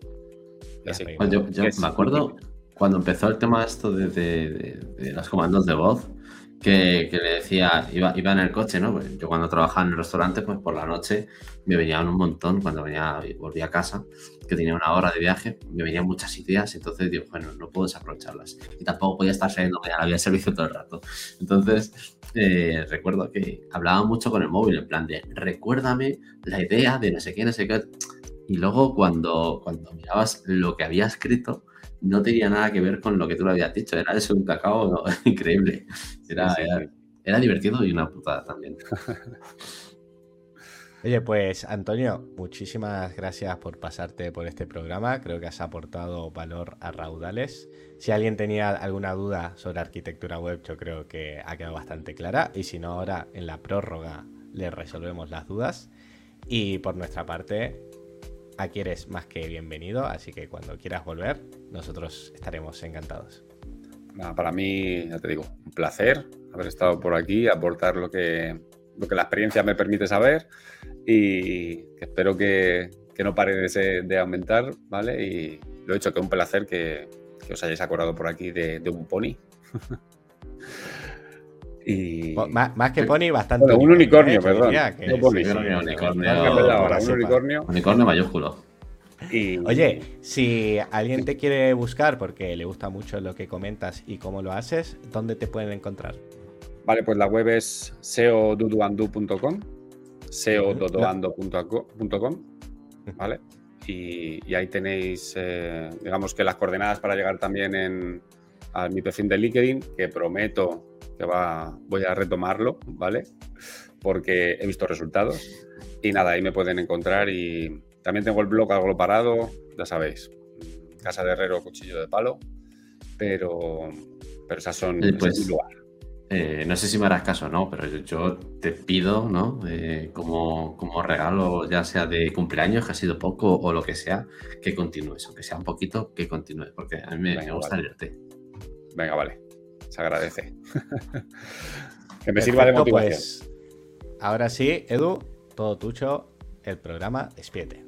B: Pues yo, me acuerdo cuando empezó el tema esto de, de, los comandos de voz, que, le decía, iba, iba en el coche, ¿no? Pues yo cuando trabajaba en el restaurante, pues por la noche me venían un montón, cuando venía, volvía a casa, que tenía una hora de viaje, me venían muchas ideas, entonces digo, bueno, no puedo desaprovecharlas. Y tampoco podía estar saliendo mañana, había servicio todo el rato. Entonces, eh, recuerdo que hablaba mucho con el móvil, en plan de, recuérdame la idea de no sé qué, no sé qué. Y luego cuando, cuando mirabas lo que había escrito, no tenía nada que ver con lo que tú le habías dicho. Era eso un cacao increíble. Era, era, divertido y una putada también.
A: Oye, pues Antonio, muchísimas gracias por pasarte por este programa. Creo que has aportado valor a raudales. Si alguien tenía alguna duda sobre arquitectura web, yo creo que ha quedado bastante clara. Y si no, ahora en la prórroga le resolvemos las dudas. Y por nuestra parte, aquí eres más que bienvenido, así que cuando quieras volver, nosotros estaremos encantados.
C: para mí, ya te digo, un placer haber estado por aquí, aportar lo que, lo que la experiencia me permite saber y espero que, no pare de, aumentar, ¿vale? Y lo he hecho, que un placer que, os hayáis acordado por aquí de, un pony.
A: y... Más, que pony, bastante.
C: un unicornio, ¿eh? perdón.
B: un unicornio. Unicornio mayúsculo.
A: Oye, si alguien te quiere buscar porque le gusta mucho lo que comentas y cómo lo haces, ¿dónde te pueden encontrar?
C: Vale, pues la web es seoduduandu.com, seododoando.com, ¿vale? Y, ahí tenéis, eh, digamos que las coordenadas para llegar también en, a mi perfil de LinkedIn, que prometo que va, voy a retomarlo, ¿vale? Porque he visto resultados. Y nada, ahí me pueden encontrar y también tengo el blog algo parado, ya sabéis, Casa de Herrero, Cuchillo de Palo, pero, pero esas son
B: pues, lugar. Eh, no sé si me harás caso o no, pero yo, te pido, ¿no? Eh, como, como, regalo, ya sea de cumpleaños, que ha sido poco o lo que sea, que continúes, aunque sea un poquito, que continúes, porque a mí me, gusta leerte.
C: Venga, vale. Se agradece. que me sirva de motivación. Pues,
A: ahora sí, Edu, todo tuyo, el programa Despiete.